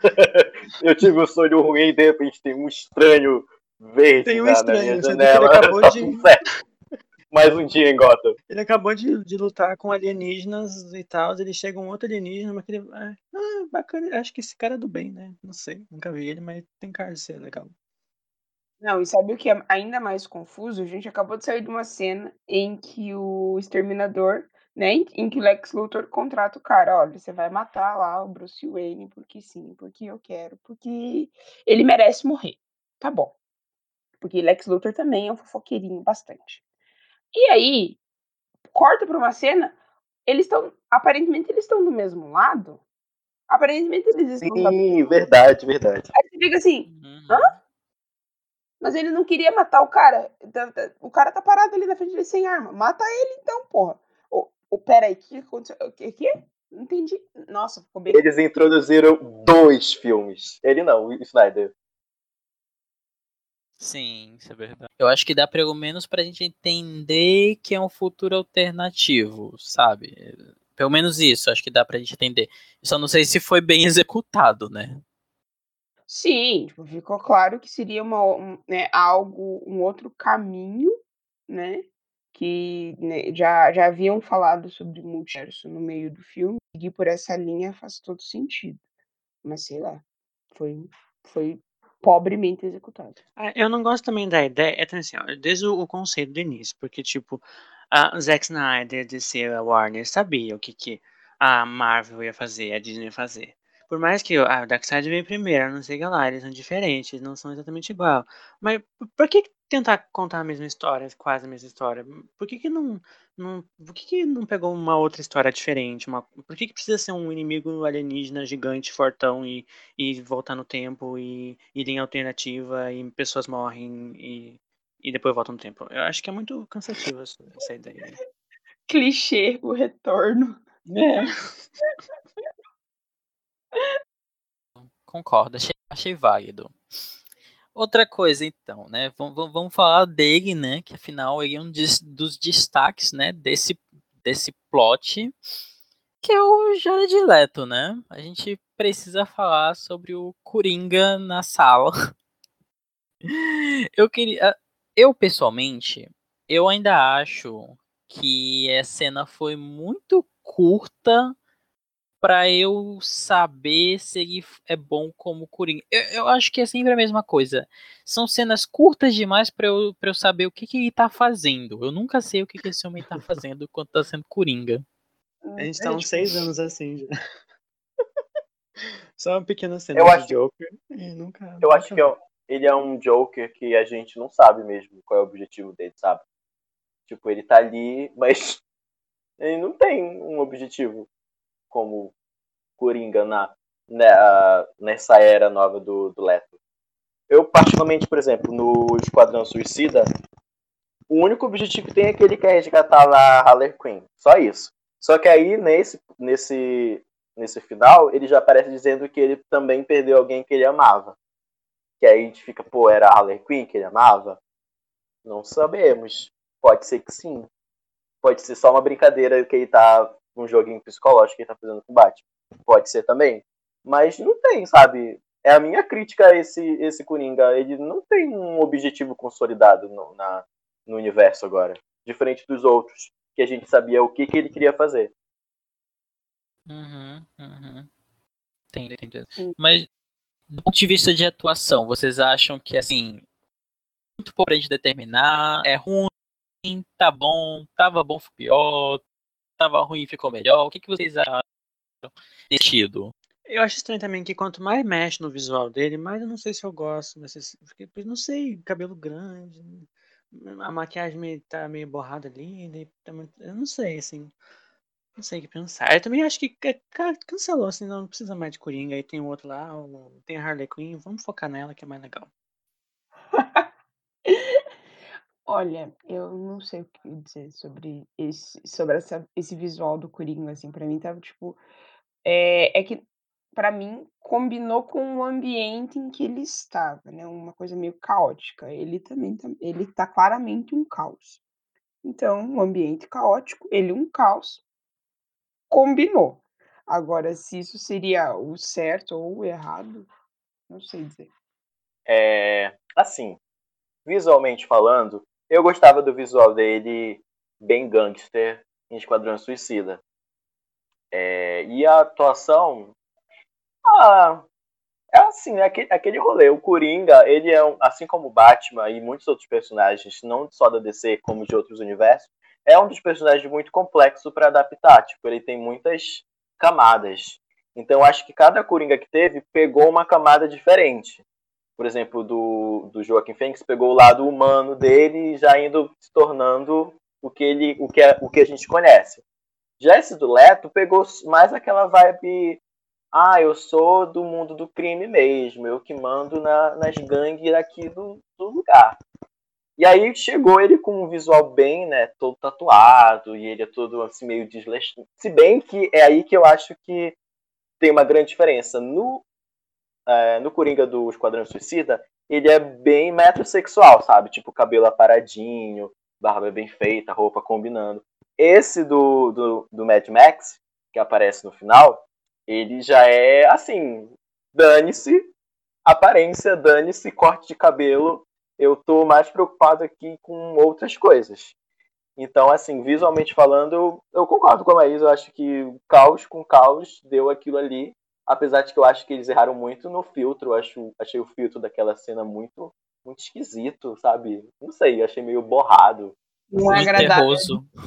<laughs> Eu tive um sonho ruim e de repente tem um estranho verde Tem um na, na estranho, minha ele acabou Tá de-. Mais um dia em Gotham. ele acabou de, de lutar com alienígenas e tal, ele chega um outro alienígena, mas ele, ah, ah, bacana, acho que esse cara é do bem, né? Não sei, nunca vi ele, mas tem cara de ser legal. Não, e sabe o que é ainda mais confuso? A gente acabou de sair de uma cena em que o Exterminador, né, em, que o Lex Luthor contrata o cara, olha, você vai matar lá o Bruce Wayne, porque sim, porque eu quero, porque ele merece morrer. Tá bom. Porque Lex Luthor também é um fofoqueirinho bastante. E aí, corta pra uma cena, eles estão, aparentemente eles estão do mesmo lado. Aparentemente eles estão da Sim, verdade, verdade. Aí você fica assim, Uhum. Mas ele não queria matar o cara. O cara tá parado ali na frente dele sem arma. Mata ele então, porra. Ô, ô, pera aí, o que aconteceu? O que? que? Não entendi. Nossa, ficou bem. Eles introduziram dois filmes. Ele não, o Snyder. Sim, isso é verdade. Eu acho que dá pelo menos pra gente entender que é um futuro alternativo, sabe? Pelo menos isso, acho que dá pra gente entender. Eu só não sei se foi bem executado, né? Sim, tipo, ficou claro que seria uma, um, né, algo, um outro caminho, né? Que né, já, já haviam falado sobre multiverso no meio do filme. Seguir por essa linha faz todo sentido. Mas sei lá, foi, foi pobremente executado. Ah, Eu não gosto também da ideia, é assim, desde o, o conceito do início, porque, tipo, a Zack Snyder, DC, a Warner sabia o que, que a Marvel ia fazer, a Disney ia fazer. Por mais que a Darkseid veio primeiro, não sei o que lá, eles são diferentes, não são exatamente igual. Mas por- por que tentar contar a mesma história, quase a mesma história? Por que que não, não, por que que não pegou uma outra história diferente? Uma, por que que precisa ser um inimigo alienígena gigante, fortão e, e voltar no tempo e, e linha alternativa e pessoas morrem e, e depois voltam no tempo? Eu acho que é muito cansativo essa, essa ideia. <laughs> Clichê, o retorno. É. <laughs> Concordo, achei, achei válido. Outra coisa, então, né? Vamos, vamos- falar dele, né? Que afinal ele é um dos destaques, né? Desse, desse plot, que é o Jared Leto, né? A gente precisa falar sobre o Coringa na sala. Eu queria. Eu, pessoalmente, eu ainda acho que a cena foi muito curta pra eu saber se ele é bom como Coringa. Eu, eu acho que é sempre a mesma coisa. São cenas curtas demais pra eu, pra eu saber o que, que ele tá fazendo. Eu nunca sei o que, que esse homem tá fazendo <laughs> quando tá sendo Coringa. A gente tá É, uns tipo, seis anos assim já. <laughs> Só uma pequena cena Eu de acho- Joker e nunca. Eu acho que é ele é um Joker que a gente não sabe mesmo qual é o objetivo dele, sabe? Tipo, ele tá ali, <laughs> mas ele não tem um objetivo como Coringa na, na- nessa era nova do, do Leto. Eu, particularmente, por exemplo, no Esquadrão Suicida, o único objetivo que tem é que ele quer resgatar lá a Harley Quinn. Só isso. Só que aí, nesse, nesse, nesse final, ele já aparece dizendo que ele também perdeu alguém que ele amava. Que aí a gente fica, pô, era a Harley Quinn que ele amava? Não sabemos. Pode ser que sim. Pode ser só uma brincadeira que ele tá. Um joguinho psicológico que ele tá fazendo com o Batman. Pode ser também. Mas não tem, sabe? É a minha crítica a esse, esse Coringa. Ele não tem um objetivo consolidado no, na, no universo agora. Diferente dos outros, que a gente sabia o que, que ele queria fazer. Uhum, uhum. Entendi, entendi. Mas, do ponto de vista de atuação, vocês acham que, assim, muito por a gente determinar, é ruim, tá bom, tava bom, foi pior, tava ruim, ficou melhor? O que, que vocês acham desse sentido? Eu acho estranho também que quanto mais mexe no visual dele, mais eu não sei se eu gosto. Mas porque, não sei, cabelo grande, a maquiagem meio, tá meio borrada ali, tá muito, eu não sei, assim. Não sei o que pensar. Eu também acho que cancelou, assim, não precisa mais de Coringa. Aí tem o outro lá, tem a Harley Quinn, vamos focar nela que é mais legal. <laughs> Olha, eu não sei o que dizer sobre esse, sobre essa, esse visual do Coringa, assim, pra mim tava tipo. É, é que, pra mim, combinou com o ambiente em que ele estava, né? Uma coisa meio caótica. Ele também tá, ele tá claramente um caos. Então, um ambiente caótico, ele um caos, combinou. Agora, se isso seria o certo ou o errado, não sei dizer. É, assim, visualmente falando, eu gostava do visual dele bem gangster em Esquadrão Suicida. É, e a atuação. Ah, é assim, é aquele, aquele rolê. O Coringa, ele é, um, assim como o Batman e muitos outros personagens, não só da DC, como de outros universos, é um dos personagens muito complexo para adaptar. Tipo, ele tem muitas camadas. Então, acho que cada Coringa que teve pegou uma camada diferente por exemplo, do, do Joaquim Phoenix, pegou o lado humano dele já indo se tornando o que, ele, o que, é, o que a gente conhece. Já esse do Leto pegou mais aquela vibe. Ah, eu sou do mundo do crime mesmo, eu que mando na, nas gangues aqui do, do lugar. E aí chegou ele com um visual bem, né, todo tatuado, e ele é todo assim meio desleixado. Se bem que é aí que eu acho que tem uma grande diferença. No é, no Coringa do Esquadrão Suicida, ele é bem metrosexual, sabe? Tipo, cabelo aparadinho, barba bem feita, roupa combinando. Esse do, do, do Mad Max, que aparece no final, ele já é assim, dane-se aparência, dane-se corte de cabelo. Eu tô mais preocupado aqui com outras coisas. Então, assim, visualmente falando, eu, eu concordo com a Maísa. Eu acho que caos com caos deu aquilo ali. Apesar de que eu acho que eles erraram muito no filtro, acho, achei o filtro daquela cena muito, muito esquisito, sabe? Não sei, achei meio borrado. Não é agradável,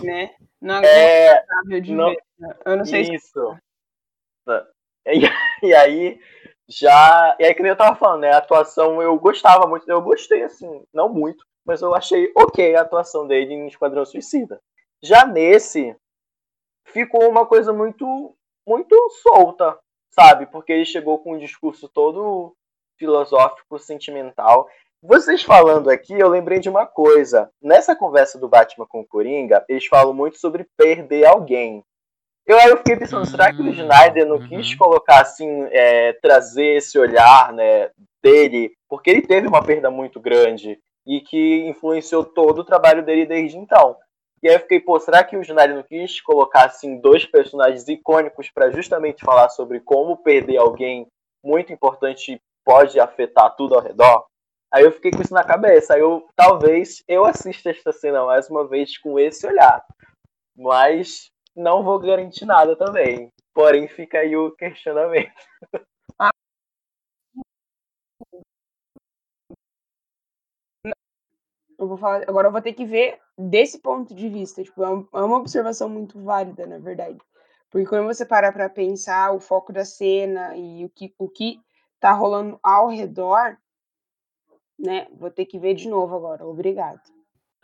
né? Não é agradável de não, ver. Eu não sei isso. se... E, <laughs> e aí, já... E aí, que nem eu tava falando, né? A atuação eu gostava muito, eu gostei, assim, não muito, mas eu achei ok a atuação dele em Esquadrão Suicida. Já nesse, ficou uma coisa muito, muito solta, sabe? Porque ele chegou com um discurso todo filosófico, sentimental. Vocês falando aqui, eu lembrei de uma coisa. Nessa conversa do Batman com o Coringa, eles falam muito sobre perder alguém. Eu aí eu fiquei pensando, será que o Snyder não quis uhum. colocar assim, é, trazer esse olhar, né, dele, porque ele teve uma perda muito grande e que influenciou todo o trabalho dele desde então. E aí eu fiquei, pô, será que o Junari não quis colocar assim dois personagens icônicos para justamente falar sobre como perder alguém muito importante pode afetar tudo ao redor? Aí eu fiquei com isso na cabeça. Aí eu talvez eu assista esta cena mais uma vez com esse olhar. Mas não vou garantir nada também. Porém, fica aí o questionamento. eu vou falar, agora eu vou ter que ver desse ponto de vista, tipo, é, é uma observação muito válida, na verdade. Porque quando você para para pensar o foco da cena e o que o que tá rolando ao redor, né? Vou ter que ver de novo agora. Obrigado.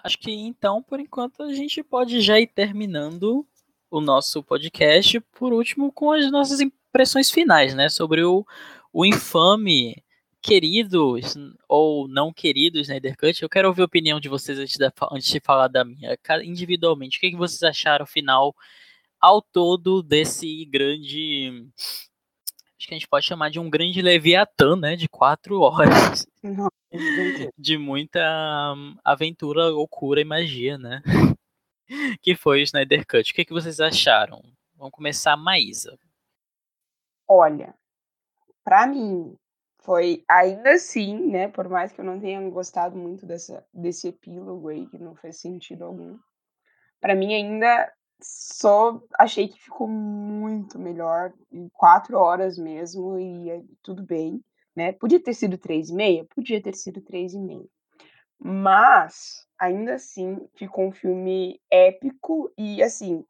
Acho que então, por enquanto, a gente pode já ir terminando o nosso podcast, por último, com as nossas impressões finais, né? Sobre o, o infame queridos ou não queridos Snyder Cut, eu quero ouvir a opinião de vocês antes, da, antes de falar da minha. Individualmente, o que, que vocês acharam final ao todo desse grande. Acho que a gente pode chamar de um grande Leviatã, né? De quatro horas. De muita aventura, loucura e magia, né? <laughs> que foi o Snyder Cut. O que, que vocês acharam? Vamos começar, Maísa. Olha, pra mim, foi ainda assim, né? Por mais que eu não tenha gostado muito dessa, desse epílogo aí, que não fez sentido algum. Pra mim, ainda só achei que ficou muito melhor, em quatro horas mesmo, e tudo bem, né? Podia ter sido três e meia? Podia ter sido três e meia. Mas, ainda assim, ficou um filme épico e, assim,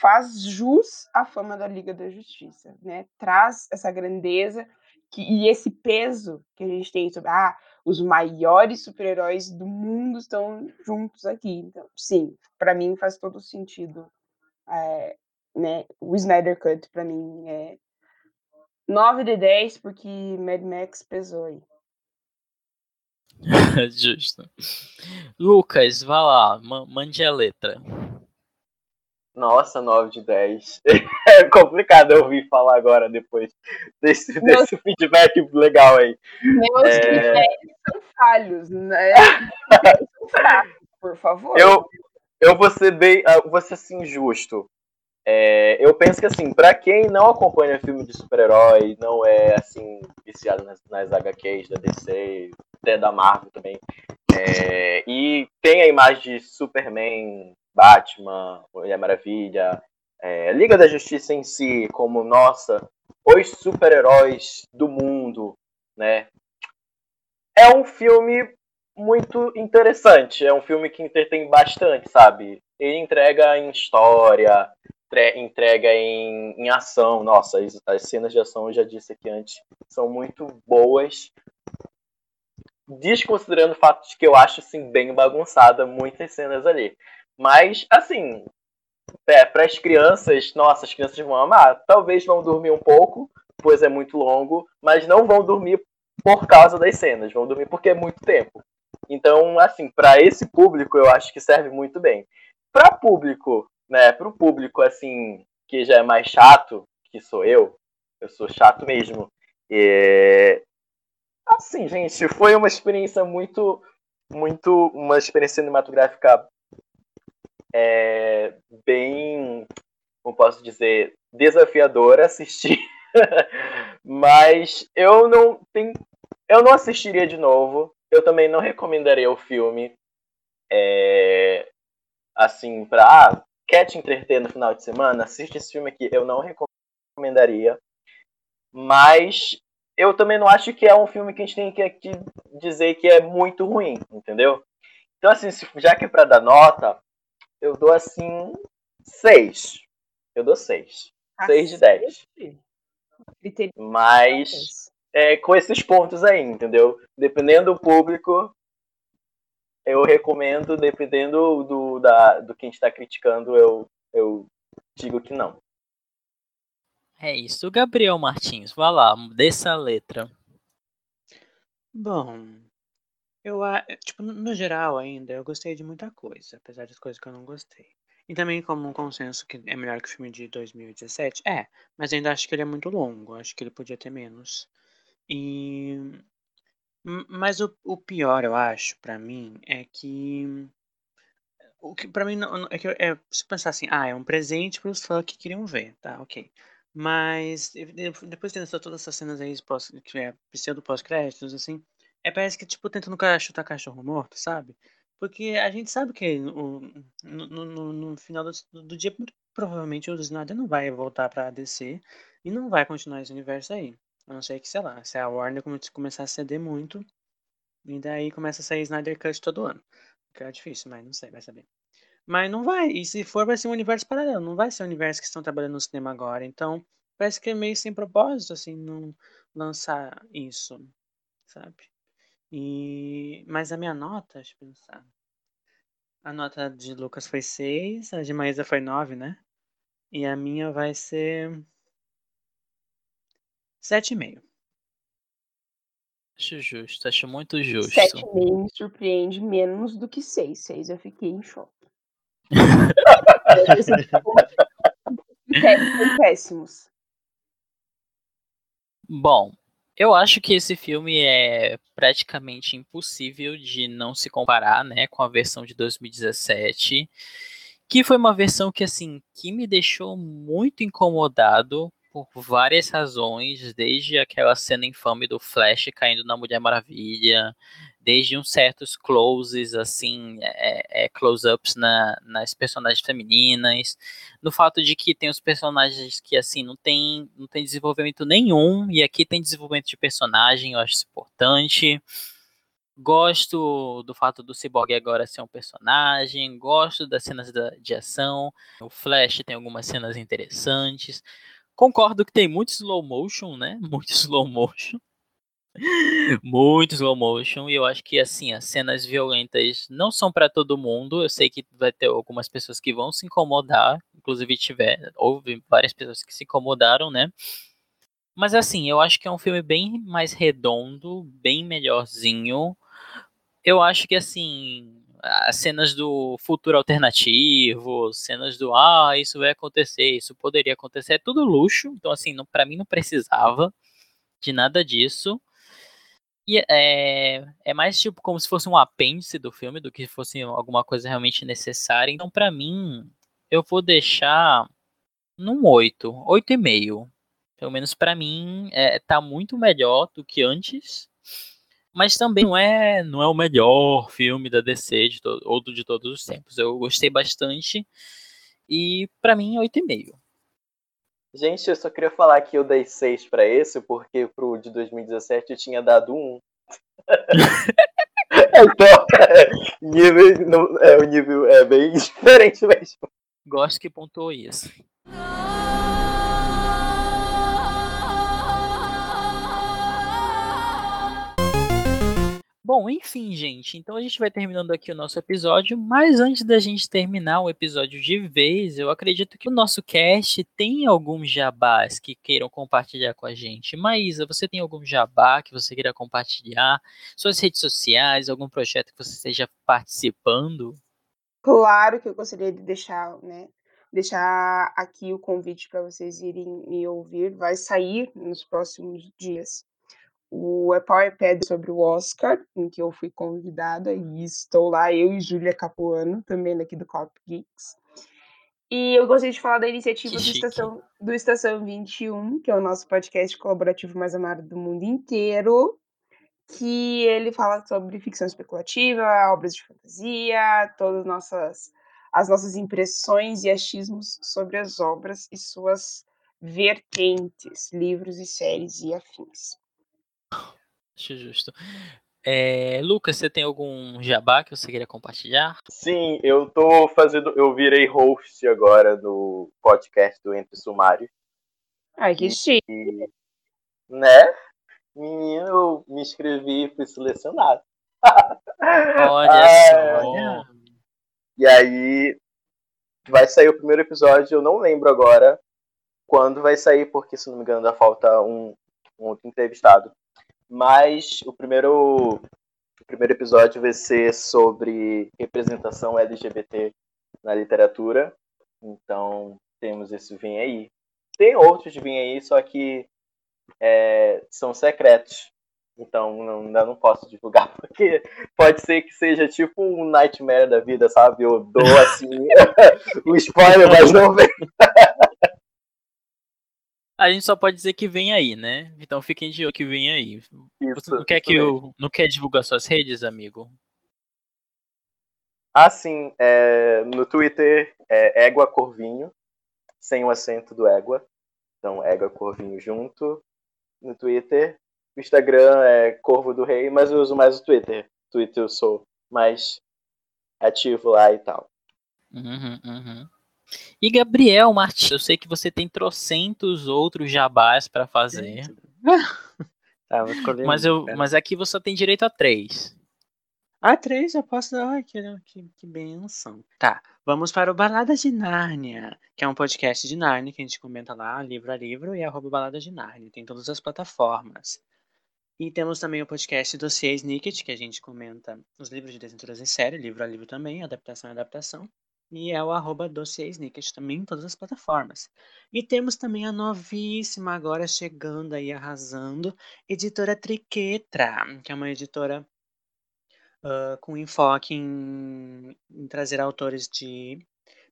faz jus à fama da Liga da Justiça, né? Traz essa grandeza que, e esse peso que a gente tem sobre ah, os maiores super-heróis do mundo estão juntos aqui. Então, sim, para mim faz todo sentido. É, né? O Snyder Cut, para mim, é 9 de 10, porque Mad Max pesou aí. <laughs> Justo. Lucas, vá lá, mande a letra. Nossa, 9 de 10. <laughs> é complicado eu ouvir falar agora, depois desse, Meus... desse feedback legal aí. Meus é... são falhos, né? <laughs> são fracos, por favor. Eu, eu vou ser bem. Uh, vou ser assim, justo. É, eu penso que assim, para quem não acompanha filme de super-herói, não é assim, viciado nas, nas HQs da DC, até da Marvel também, é, e tem a imagem de Superman, Batman, Mulher Maravilha, é, Liga da Justiça em si, como, nossa, os super-heróis do mundo, né? É um filme muito interessante, é um filme que entretém bastante, sabe? Ele entrega em história, entrega em, em ação. Nossa, as, as, cenas de ação, eu já disse aqui antes, são muito boas. Desconsiderando o fato de que eu acho assim, bem bagunçada muitas cenas ali. Mas, assim, é, para as crianças, nossa, as crianças vão amar. Talvez vão dormir um pouco, pois é muito longo, mas não vão dormir por causa das cenas, vão dormir porque é muito tempo. Então, assim, para esse público, eu acho que serve muito bem. Para público né, pro público, assim, que já é mais chato, que sou eu, eu sou chato mesmo. E, assim, gente, foi uma experiência muito, muito, uma experiência cinematográfica é, bem, como posso dizer, desafiadora assistir. <laughs> Mas eu não tenho, eu não assistiria de novo. Eu também não recomendaria o filme. É, assim, pra ah, quer te entreter no final de semana, assiste esse filme aqui. Eu não recomendaria. Mas eu também não acho que é um filme que a gente tem que, que dizer que é muito ruim, entendeu? Então, assim, já que é pra dar nota, eu dou assim. 6. Eu dou 6. 6 de 10. Mas é, com esses pontos aí, entendeu? Dependendo do público, eu recomendo, dependendo do, da, do que a gente está criticando, eu, eu digo que não. É isso. Gabriel Martins, vá lá, desça a letra. Bom, eu, tipo, no geral ainda, eu gostei de muita coisa, apesar das coisas que eu não gostei. E também como um consenso que é melhor que o filme de 2017, é, mas ainda acho que ele é muito longo, acho que ele podia ter menos. E mas o, o pior, eu acho, pra mim, é que. O que pra mim não, é que é, se pensar assim, ah, é um presente pros fãs que queriam ver, tá, ok. Mas depois tendo todas essas cenas aí pós, que é pseudo pós-créditos, assim, é parece que, tipo, tentando chutar cachorro morto, sabe? Porque a gente sabe que no, no, no, no final do, do, dia, provavelmente o Snyder não vai voltar pra DC e não vai continuar esse universo aí. A não ser que, sei lá, se a Warner começar a ceder muito, e daí começa a sair Snyder Cut todo ano. Que é difícil, mas não sei, vai saber. Mas não vai, e se for, vai ser um universo paralelo, não vai ser o um universo que estão trabalhando no cinema agora. Então, parece que é meio sem propósito, assim, não lançar isso, sabe? E... Mas a minha nota, deixa eu pensar. A nota de Lucas foi 6, a de Maísa foi 9, né? E a minha vai ser Sete e meio. Acho justo, acho muito justo. Sete e meio me surpreende menos do que seis. Seis eu fiquei em choque. Péssimos. Bom, eu acho que esse filme é praticamente impossível de não se comparar, né, com a versão de 2017 Que foi uma versão que, assim, que me deixou muito incomodado por várias razões, desde aquela cena infame do Flash caindo na Mulher Maravilha, desde uns certos closes, assim, é, é, close-ups na, nas personagens femininas, no fato de que tem os personagens que, assim, não tem, não tem desenvolvimento nenhum, e aqui tem desenvolvimento de personagem, eu acho isso importante. Gosto do fato do Cyborg agora ser um personagem, gosto das cenas da, de ação, o Flash tem algumas cenas interessantes. Concordo que tem muito slow motion, né? <laughs> Muito slow motion muito slow motion e eu acho que assim as cenas violentas não são para todo mundo. Eu sei que vai ter algumas pessoas que vão se incomodar, inclusive tiver houve várias pessoas que se incomodaram, né? Mas assim, eu acho que é um filme bem mais redondo, bem melhorzinho. Eu acho que assim, as cenas do futuro alternativo, cenas do ah, isso vai acontecer, isso poderia acontecer, é tudo luxo. Então assim, para mim não precisava de nada disso. E é, é mais tipo como se fosse um apêndice do filme do que fosse alguma coisa realmente necessária. Então, para mim, eu vou deixar num 8, 8,5. Pelo menos para mim, é, tá muito melhor do que antes. Mas também não é, não é o melhor filme da DC de todo, ou de todos os tempos. Eu gostei bastante. E para mim, 8,5. Gente, eu só queria falar que eu dei 6 para esse, porque pro de 2017 eu tinha dado 1. <laughs> <laughs> então, é, nível, não, é, o nível é bem <laughs> diferente mesmo. Gosto que pontuou isso. Bom, enfim, gente. Então a gente vai terminando aqui o nosso episódio. Mas antes da gente terminar o episódio de vez, eu acredito que o nosso cast tem alguns jabás que queiram compartilhar com a gente. Maísa, você tem algum jabá que você queira compartilhar? Suas redes sociais, algum projeto que você esteja participando? Claro que eu gostaria de deixar, né? Deixar aqui o convite para vocês irem me ouvir. Vai sair nos próximos dias o Powerpad sobre o Oscar, em que eu fui convidada, e estou lá, eu e Júlia Capuano, também daqui do Cop Geeks. E eu gostaria de falar da iniciativa do Estação, do Estação 21, que é o nosso podcast colaborativo mais amado do mundo inteiro, que ele fala sobre ficção especulativa, obras de fantasia, todas as nossas, as nossas impressões e achismos sobre as obras e suas vertentes, livros e séries e afins. <laughs> Acho justo. É, Lucas, você tem algum jabá que você queria compartilhar? Sim, eu tô fazendo. Eu virei host agora no podcast do Entre Sumário. Ai, que chique. Né? Menino, eu me inscrevi e fui selecionado. <laughs> Olha só. E aí vai sair o primeiro episódio, eu não lembro agora quando vai sair, porque se não me engano ainda falta um, um outro entrevistado. Mas o primeiro, o primeiro episódio vai ser sobre representação LGBT na literatura. Então temos esse Vem Aí. Tem outros Vem Aí, só que é, são secretos. Então não, ainda não posso divulgar, <laughs> porque pode ser que seja tipo um nightmare da vida, sabe? Eu dou assim <laughs> o spoiler, mas não vem. <laughs> A gente só pode dizer que vem aí, né? Então fiquem de olho que vem aí. Isso, Você não quer que eu não quer divulgar suas redes, amigo? Ah, sim. É, no Twitter é Égua Corvinho, sem o acento do Égua. Então, Égua Corvinho junto no Twitter. O Instagram é Corvo do Rei, mas eu uso mais o Twitter. Twitter eu sou mais ativo lá e tal. Uhum, uhum. E Gabriel Martins, eu sei que você tem trocentos outros jabás para fazer. <laughs> tá, vou escolher mas, eu, mas aqui você tem direito a três. Ah, três? Eu posso dar. Ai, que, que, que benção. Tá, vamos para o Balada de Nárnia, que é um podcast de Nárnia que a gente comenta lá, livro a livro, e arroba Balada de Nárnia. Tem todas as plataformas. E temos também o podcast Dossiê Snicket, que a gente comenta os livros de desventuras em série, livro a livro também, adaptação e adaptação e é o arroba também em todas as plataformas. E temos também a novíssima, agora chegando aí, arrasando, editora Triquetra, que é uma editora uh, com enfoque em, em trazer autores de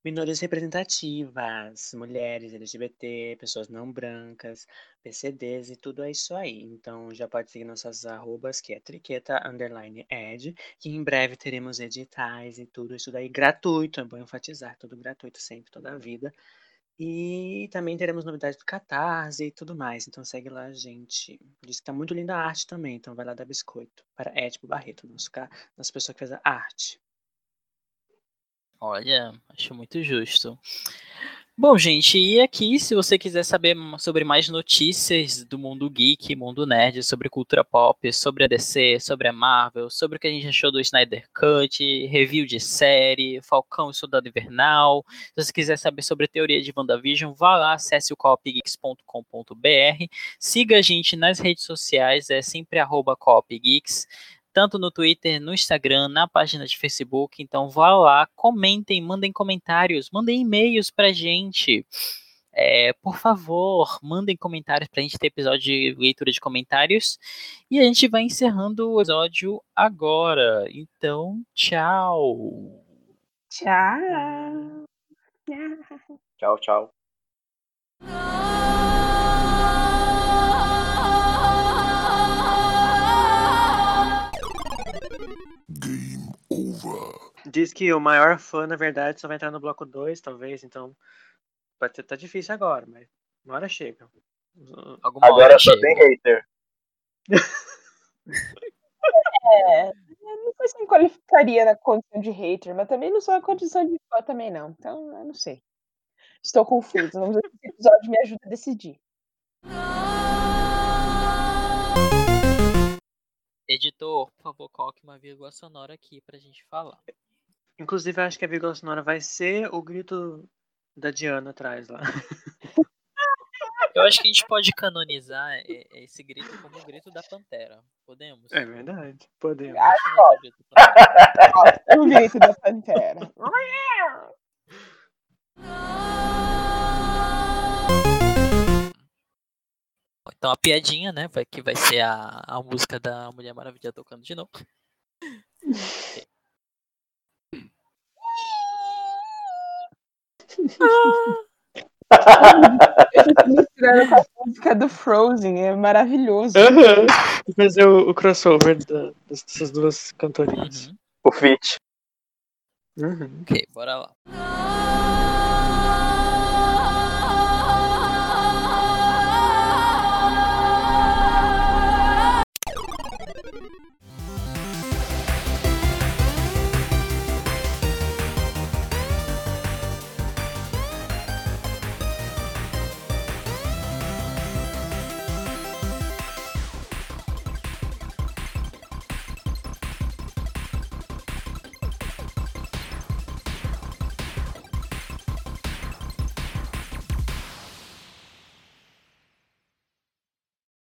minorias representativas, mulheres, LGBT, pessoas não brancas, PCDs e tudo é isso aí. Então já pode seguir nossas arrobas, que é triqueta underline ed, que em breve teremos editais e tudo isso daí gratuito, é bom enfatizar, tudo gratuito sempre, toda a vida. E também teremos novidades do Catarse e tudo mais. Então segue lá, gente. Diz que tá muito linda a arte também. Então vai lá dar biscoito. Para Édipo Barreto, nosso, nossa pessoa que fez a arte. Olha, acho muito justo. Bom, gente, e aqui, se você quiser saber sobre mais notícias do mundo geek, mundo nerd, sobre cultura pop, sobre a DC, sobre a Marvel, sobre o que a gente achou do Snyder Cut, review de série, Falcão e Soldado Invernal, se você quiser saber sobre a teoria de WandaVision, vá lá, acesse o copgeeks.com.br, siga a gente nas redes sociais, é sempre copgeeks, tanto no Twitter, no Instagram, na página de Facebook. Então vá lá, comentem, mandem comentários, mandem e-mails pra gente. É, por favor, mandem comentários pra gente ter episódio de leitura de comentários. E a gente vai encerrando o episódio agora. Então, tchau. Tchau. Tchau, tchau. Game over. Diz que o maior fã, na verdade, só vai entrar no bloco 2, talvez, então. Pode ser tá difícil agora, mas uma hora chega. Alguma agora só chega. tem hater. <laughs> é, não sei se me qualificaria na condição de hater, mas também não sou a condição de fã também, não. Então, eu não sei. Estou confuso. Vamos ver se esse episódio me ajuda a decidir. Editor, por favor, coloque uma vírgula sonora aqui pra gente falar. Inclusive, acho que a vírgula sonora vai ser o grito da Diana atrás lá. <laughs> Eu acho que a gente pode canonizar esse grito como o grito da Pantera. Podemos? É verdade, podemos. <laughs> o grito da Pantera. <laughs> Então a piadinha, né? Vai, que vai ser a, a música da Mulher Maravilha tocando de novo. misturando com a música do Frozen, é maravilhoso. Uhum. Fazer o, o crossover da, dessas duas cantorinhas. Uhum. O feat. Uhum. Ok, bora lá.